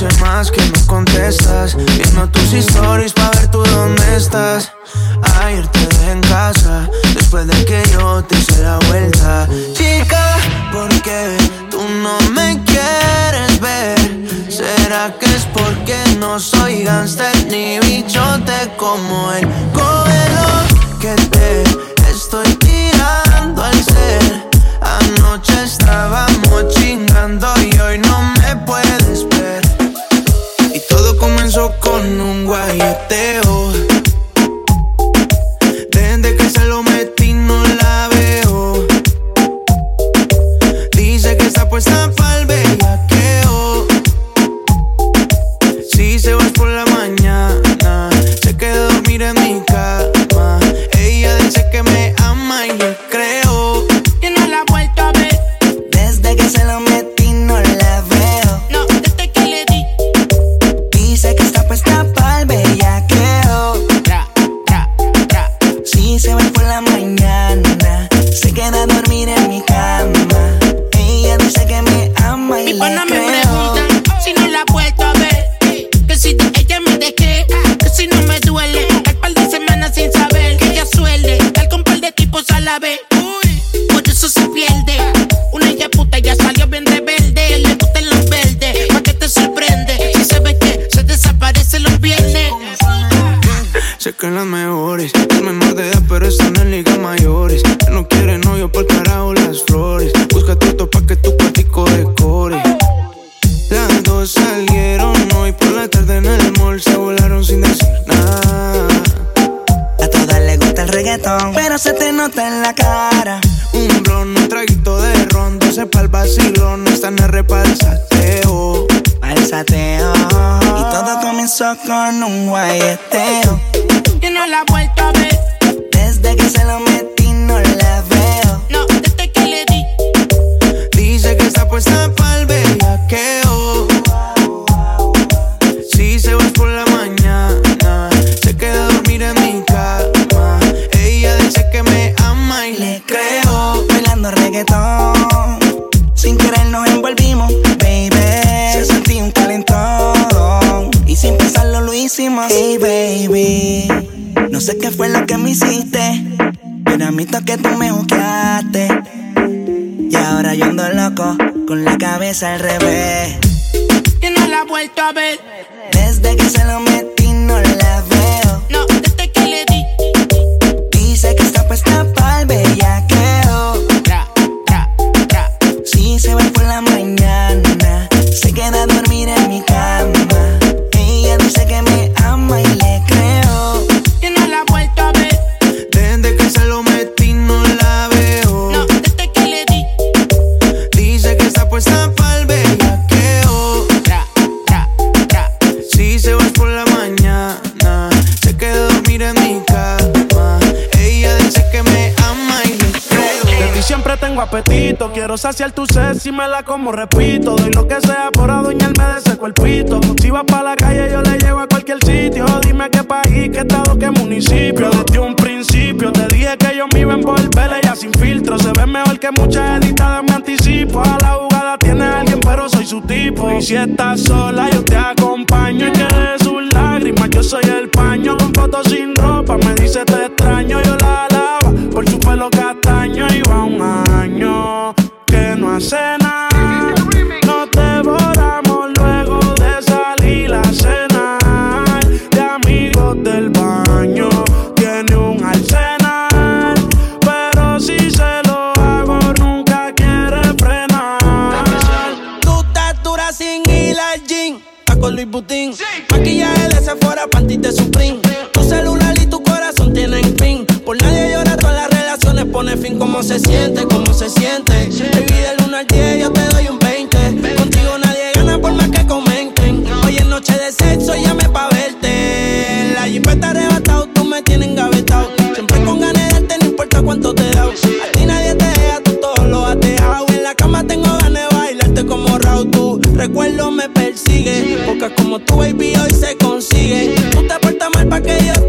noche más que no contestas. Viendo tus stories para ver tú dónde estás. Ayer te dejé en casa, después de que yo te hice la vuelta. Chica, ¿por qué tú no me quieres ver? ¿Será que es porque no soy gangster ni bichote como él? Cógelo que te estoy tirando al ser. Anoche estábamos chingando y hoy no. why you que las mejores. Al revés. Quiero saciar tu sed si me la como, repito. Doy lo que sea por adueñarme de ese cuerpito. Si vas pa' la calle, yo le llevo a cualquier sitio. Dime qué país, qué estado, qué municipio. Desde un principio te dije que yo me iba a envolver. Ella sin filtro se ve mejor que muchas editadas. Me anticipo a la jugada. Tiene alguien, pero soy su tipo. Y si estás sola, yo te acompaño. Y que de sus lágrimas, yo soy el paño. Con fotos sin ropa, me dice te extraño. Yo la alaba por su pelo castaño. Y va un que no hace nada. Nos devoramos luego de salir a cenar. De amigos del baño, tiene un arsenal. Pero si se lo hago, nunca quiere frenar. Tu estatura sin ir al está con Luis Butín. Maquillaje de Sephora, panty de Supreme. Pone fin. ¿Cómo se siente? ¿Cómo se siente? Baby, del 1 al 10 yo te doy un 20. Contigo nadie gana por más que comenten. Hoy es noche de sexo, llame pa' verte. La jipeta arrebatado, tú me tienes engavetado. Siempre con ganas de darte, no importa cuánto te da. A ti nadie te deja, tú todo lo has dejado. En la cama tengo ganas de bailarte como Raúl. Tu recuerdo me persigue. Porque como tu baby hoy se consigue. Tú te portas mal pa' que Dios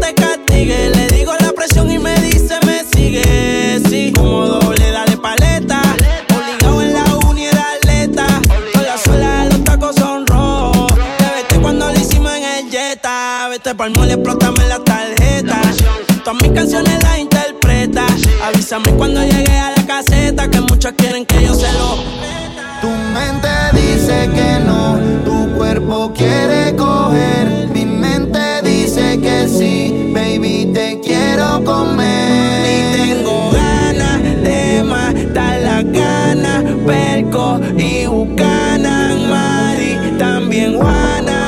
Vete pa'l mole, explótame la tarjeta. Todas mis canciones las interpreta. Avísame cuando llegue a la caseta. Que muchos quieren que yo se lo Tu mente dice que no, tu cuerpo quiere coger. Mi mente dice que sí, baby, te quiero comer. Y tengo ganas de matar las ganas. Perco y Bucana, Mari, también Juana.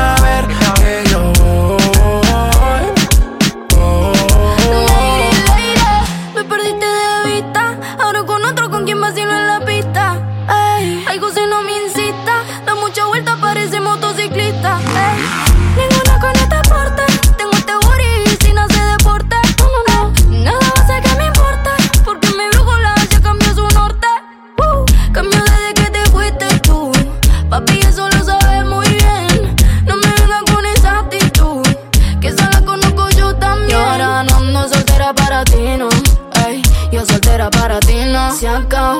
A ver que yo voy. Era para ti, no. Se acabó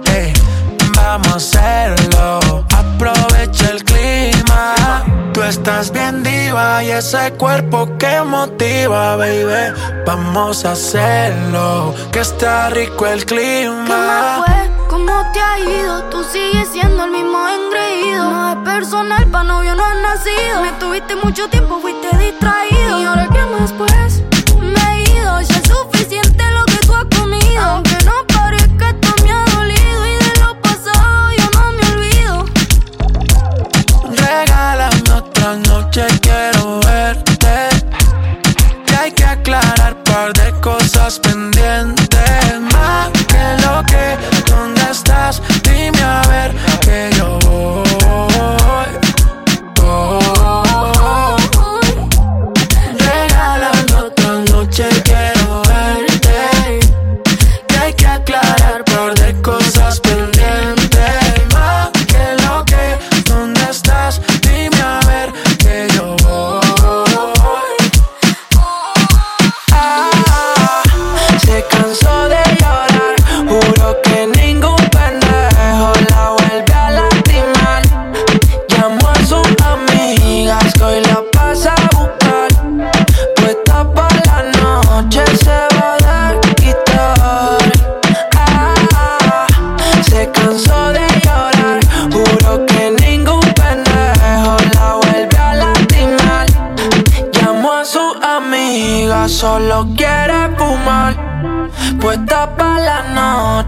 Vamos a hacerlo. Aprovecha el clima. Tú estás bien diva y ese cuerpo que motiva, baby. Vamos a hacerlo. Que está rico el ¿Qué clima. más fue? ¿Cómo te ha ido? Tú sigues siendo el mismo engreído. No es personal, pa' novio no has nacido. Me tuviste mucho tiempo, fuiste distraído. ¿Y ahora qué más pues? De cosas pendientes.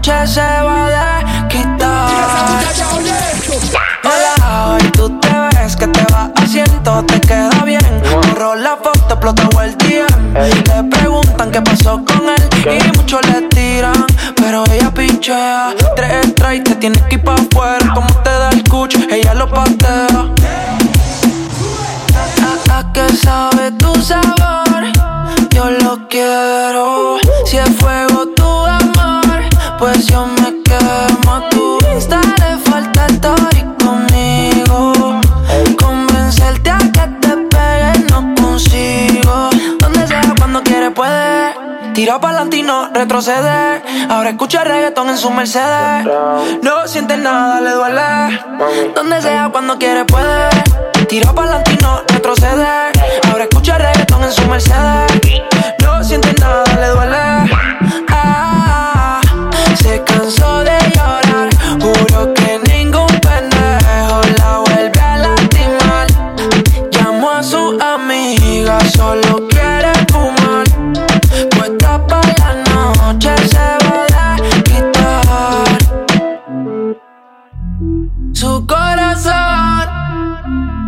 Noche se va a quitar. Hola, hoy tú te ves que te va haciendo, te queda bien. Borró la foto, explotó el DM. Le preguntan qué pasó con él y muchos le tiran, pero ella pinchea. Tres strikes, te tienes que ir pa' afuera. Como te da el cuch, ella lo patea. A, a que sabe tu sabor, yo lo quiero. Si es fuego yo me quemo. Tu Insta le falta story conmigo. Convencerte a que te pegues no consigo. Donde sea, cuando quiere puede. Tira pa'lante y no retrocede. Ahora escucha reggaetón en su Mercedes. No siente nada, le duele. Donde sea, cuando quiere puede. Tira pa'lante y no retrocede. Ahora escucha reggaetón en su Mercedes. No siente nada, le duele.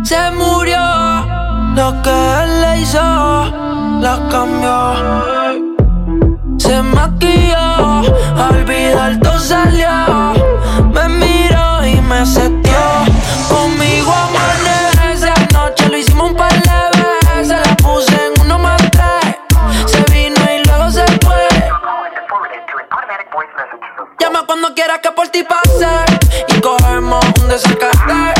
Se murió. Lo que él le hizo, la cambió. Se maquilló, olvidar todo salió. Me miró y me setió. Conmigo amanece, anoche lo hicimos un par de veces. La puse en uno más tres. Se vino y luego se fue. Llama cuando quieras que por ti pase. Y cogemos un desacate.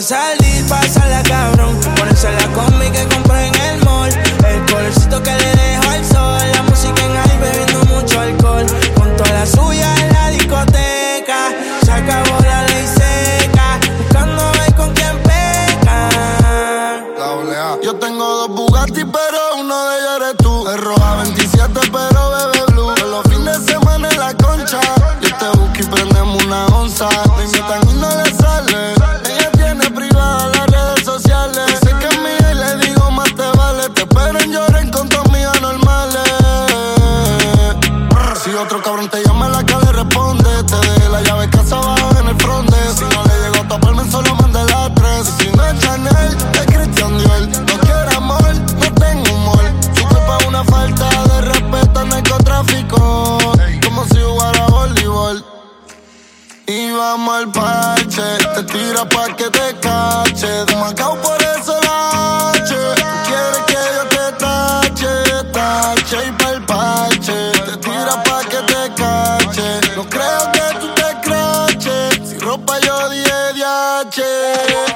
Salir, pasarla cabrón, ponerse la con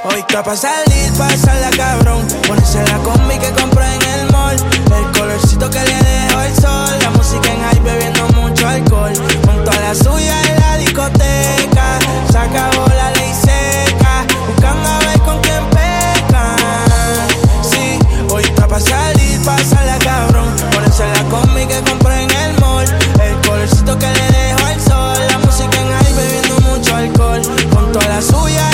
Hoy capa salir, pasarla cabrón. Ponerse la combi que compré en el mall. El colorcito que le dejó el sol. La música en high bebiendo mucho alcohol. Junto a la suya en la discoteca. Se acabó la ley seca. Buscando a ver con quién peca. Sí, hoy capa salir, pasarla cabrón. Ponerse la combi que compré en el mall. El colorcito que le dejó el sol. La música en high bebiendo mucho alcohol. Junto a la suya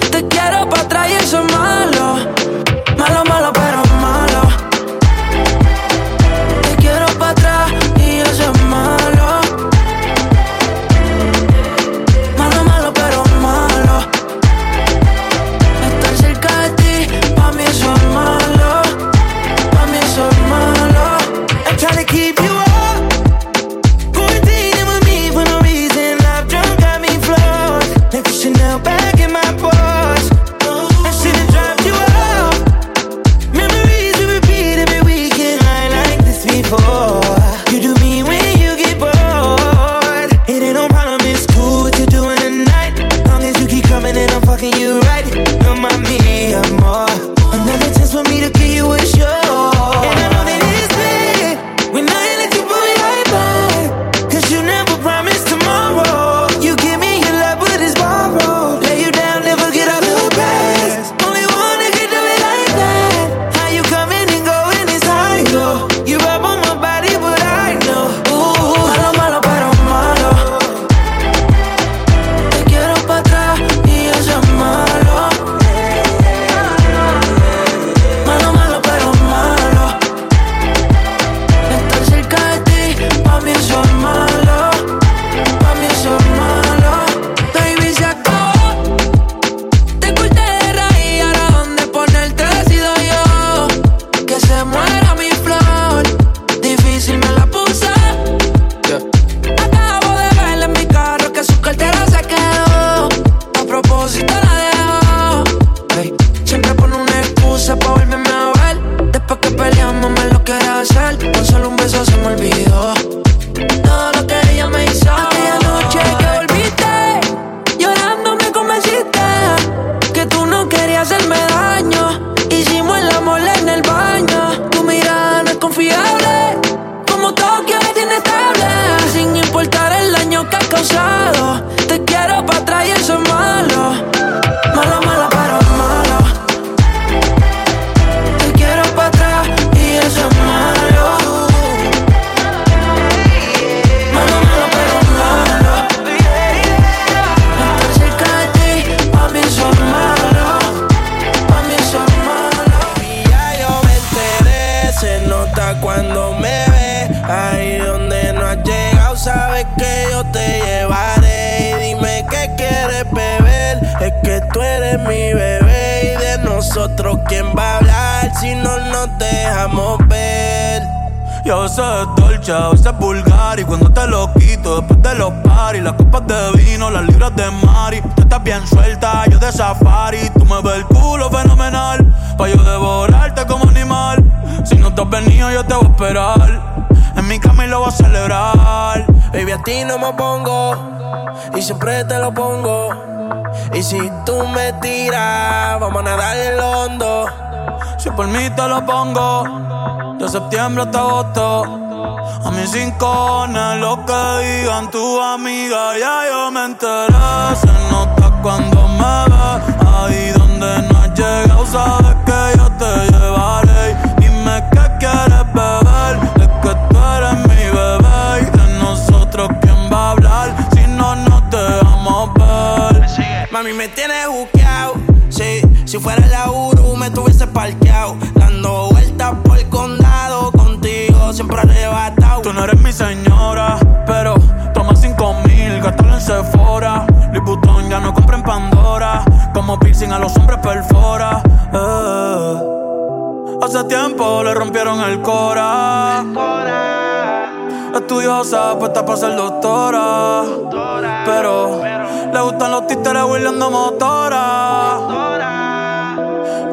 Safari Tú me ves el culo fenomenal. Pa' yo devorarte como animal. Si no te has venido yo te voy a esperar. En mi cama y lo voy a celebrar. Baby, a ti no me pongo y siempre te lo pongo. Y si tú me tiras, vamos a nadar el hondo. Si por mí te lo pongo De septiembre hasta agosto A mis rincones Lo que digan tu amiga Ya yo me enteré Se nota cuando me ves Ahí donde no has llegado Sabes que yo te llevaré Dime qué quieres beber Es que tú eres mi bebé Y de nosotros quién va a hablar Si no nos dejamos ver Mami, me tienes buqueado. Sí, si fuera la Uru, me tuviese parqueado. Dando vueltas por el condado. Contigo siempre arrebatado. Tú no eres mi señora, pero toma cinco mil, gástalo en Sephora. Liputón ya no compra en Pandora, como piercing a los hombres perfora. Eh. Hace tiempo le rompieron el cora. Estudiosa, puesta para ser doctora. Pero le gustan los títeres huirleando motora.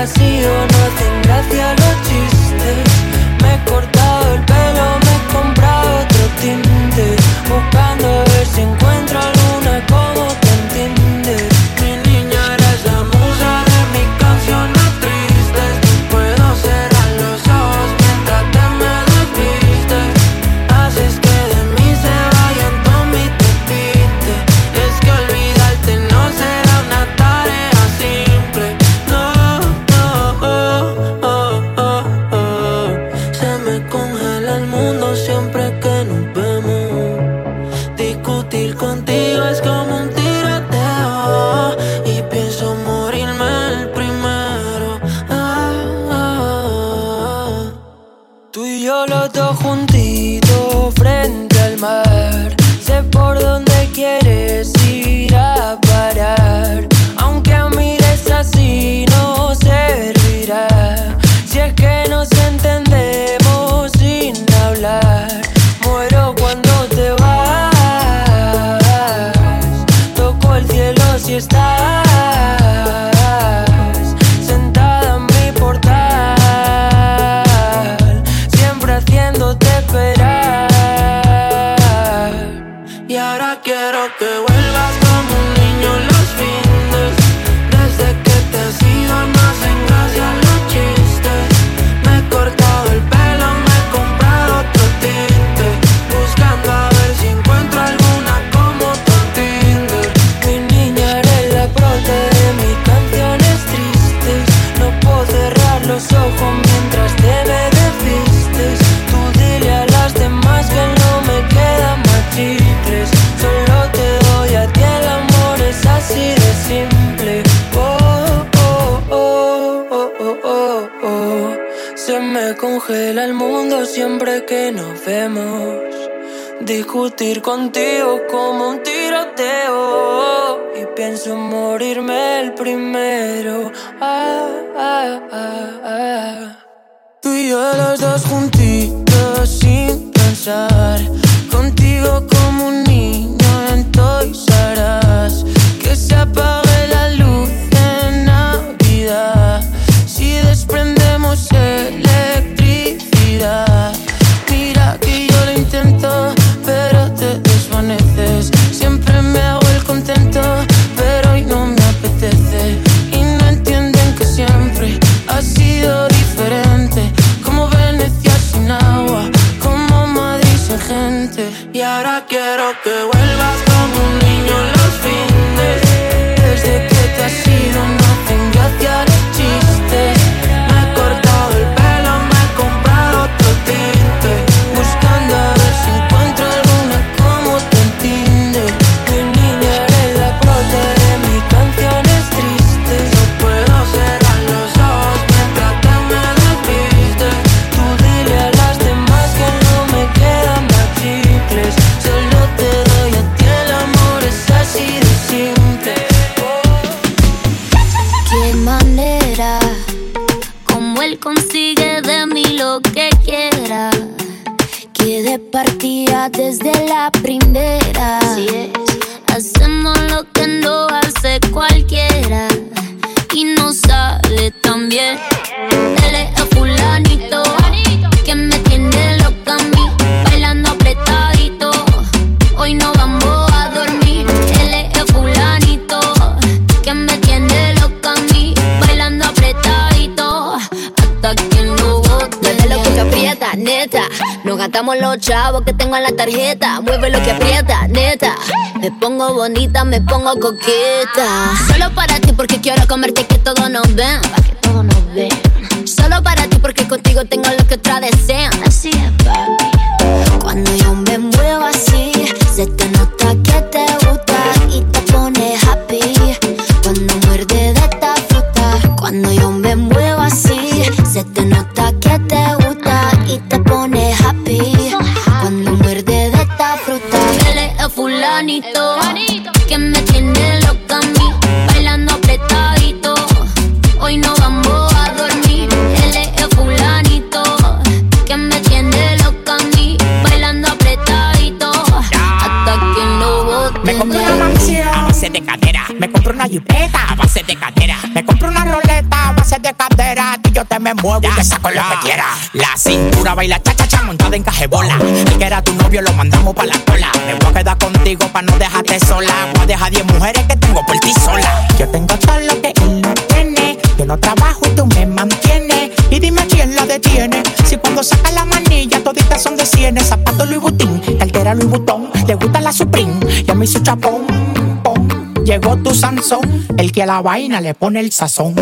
has ido no hacen gracia A base de cadera, me compro una jipeta. A base de cadera, me compro una roleta. A base de cadera, y yo te me muevo y te saco lo que quiera. La cintura baila cha cha cha montada en cajebola. El que era tu novio lo mandamos pa' la cola. Me voy a quedar contigo pa' no dejarte sola. Voy a dejar 10 mujeres que tengo por ti sola. Yo tengo todo lo que él no tiene. Yo no trabajo y tú me mantienes. Y dime quién la detiene. Si cuando saca la manilla toditas son de cienes. Zapato Louis Vuitton, cartera Louis Vuitton. Le gusta la Supreme, ya me hizo chapón. Llegó tu Sansón, el que a la vaina le pone el sazón.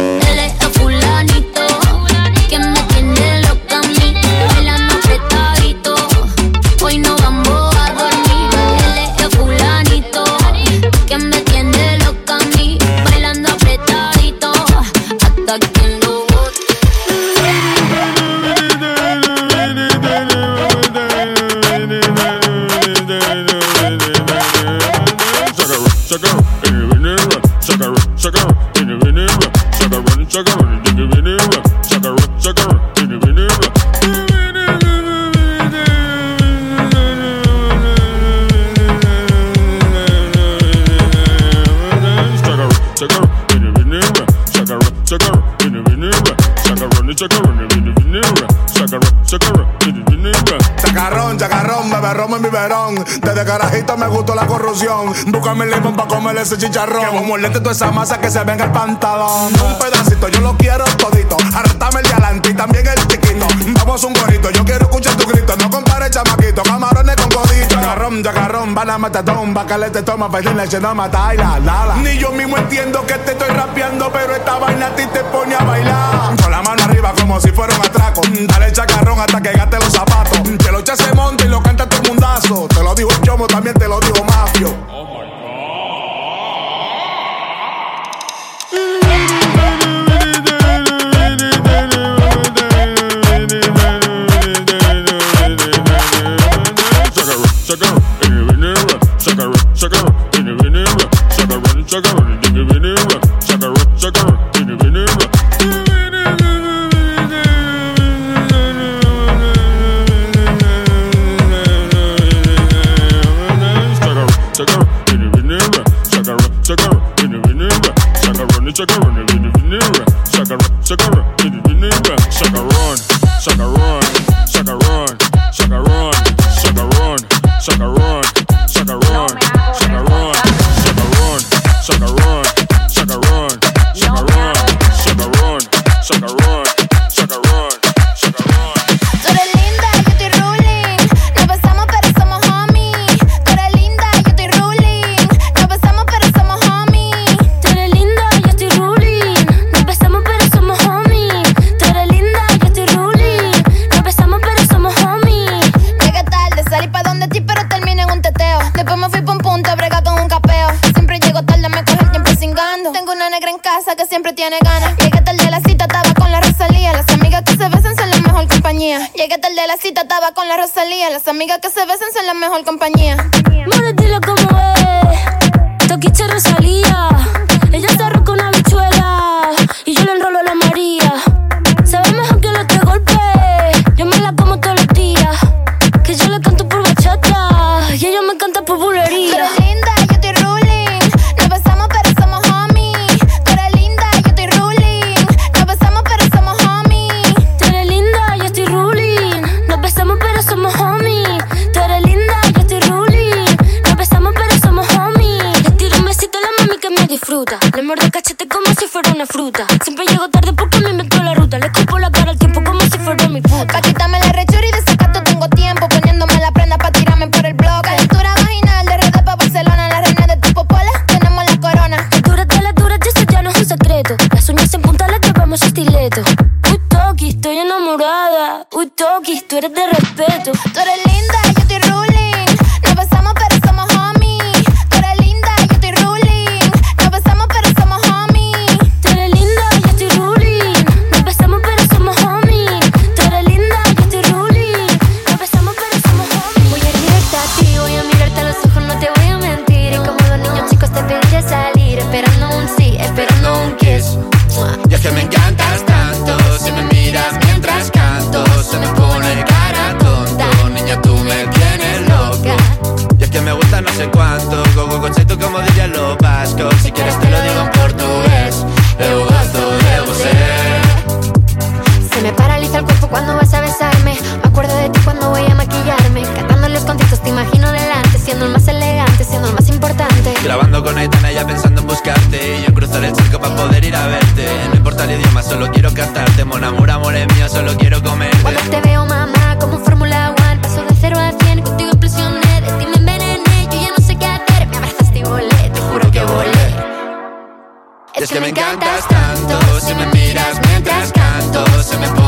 Desde carajito me gustó la corrupción. Búscame el limón pa' comer ese chicharrón. Que moleste toda esa masa que se venga el pantalón. Un pedacito, yo lo quiero todito. Arrestame el de adelante y también el chiquito. Vamos un gorrito, yo quiero escuchar tu grito. No compare chamaquito, camarones codito. Chacarrón, chacarrón, van a matatón. Bacalete toma, pedir leche, no mata la, la, Ni yo mismo entiendo que te estoy rapeando, pero esta vaina a ti te pone a bailar. Con la mano arriba como si fuera un atraco. Dale chacarrón hasta que gaste los zapatos. Que lo echa se monte y lo canta todo mundazo. Te lo digo el chomo, también te lo digo mafio. sugar, sugar, sugar, sugar, sugar, sugar, sugar, sugar, shake it, shake it, shake Sugar, shake sugar, shake Las amigas que se besan son la mejor compañía. Le muerde cachete como si fuera una fruta. Siempre llego tarde porque me inventó la ruta. Le escupo la cara al tiempo como si fuera mi puta. Pa' quitarme la rechura y de sacato tengo tiempo. Poniéndome la prenda pa' tirarme por el blog. Calentura vaginal de red pa' Barcelona. La reina de tu popola, tenemos la corona. Dura de la dura, eso ya no es un secreto. Las uñas en punta las llevamos estileto. Uy, Toki, estoy enamorada. Uy, Toki, tú eres de respeto. Tú eres linda, yo estoy ruling. Nos besamos, pero que me encantas tanto. Si me miras mientras canto, se me pone cara tonto. Niña, tú me tienes loca. Y es que me gusta no sé cuánto. Go, go, como dirían los vascos. Si quieres te lo digo en portugués. Eu gosto de você. Se me paraliza el cuerpo cuando vas a besarme. Me acuerdo de ti cuando voy a maquillarme. Cantando los conciertos te imagino delante. Siendo el más elegante, siendo el más importante. Grabando con Aitana ya pensando en buscarte pasar el cheque para poder ir a verte. No importa el idioma, solo quiero cantarte. Mon amor, amor es mío, solo quiero comer. Cuando te veo, mamá, como Fórmula One, paso de cero a cien, contigo explosioné, de ti me envenené, yo ya no sé qué hacer. Me abrazaste y volé, te juro que volé. Es que me encantas tanto, si me miras mientras canto, se me pone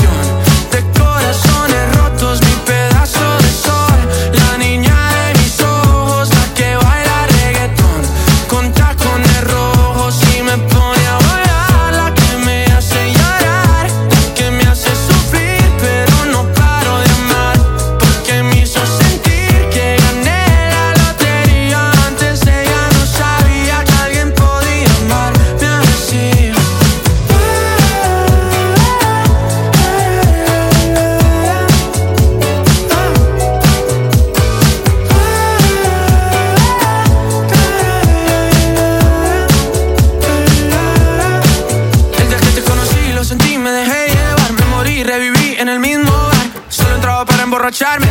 apapacharme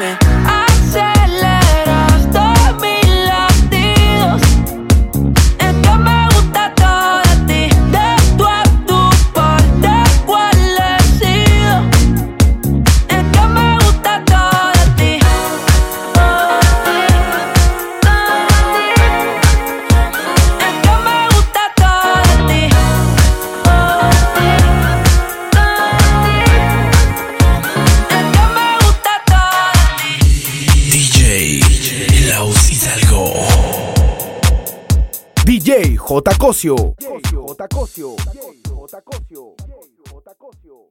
Cosio. J. Cosio. J. Cosio. J. Cosio.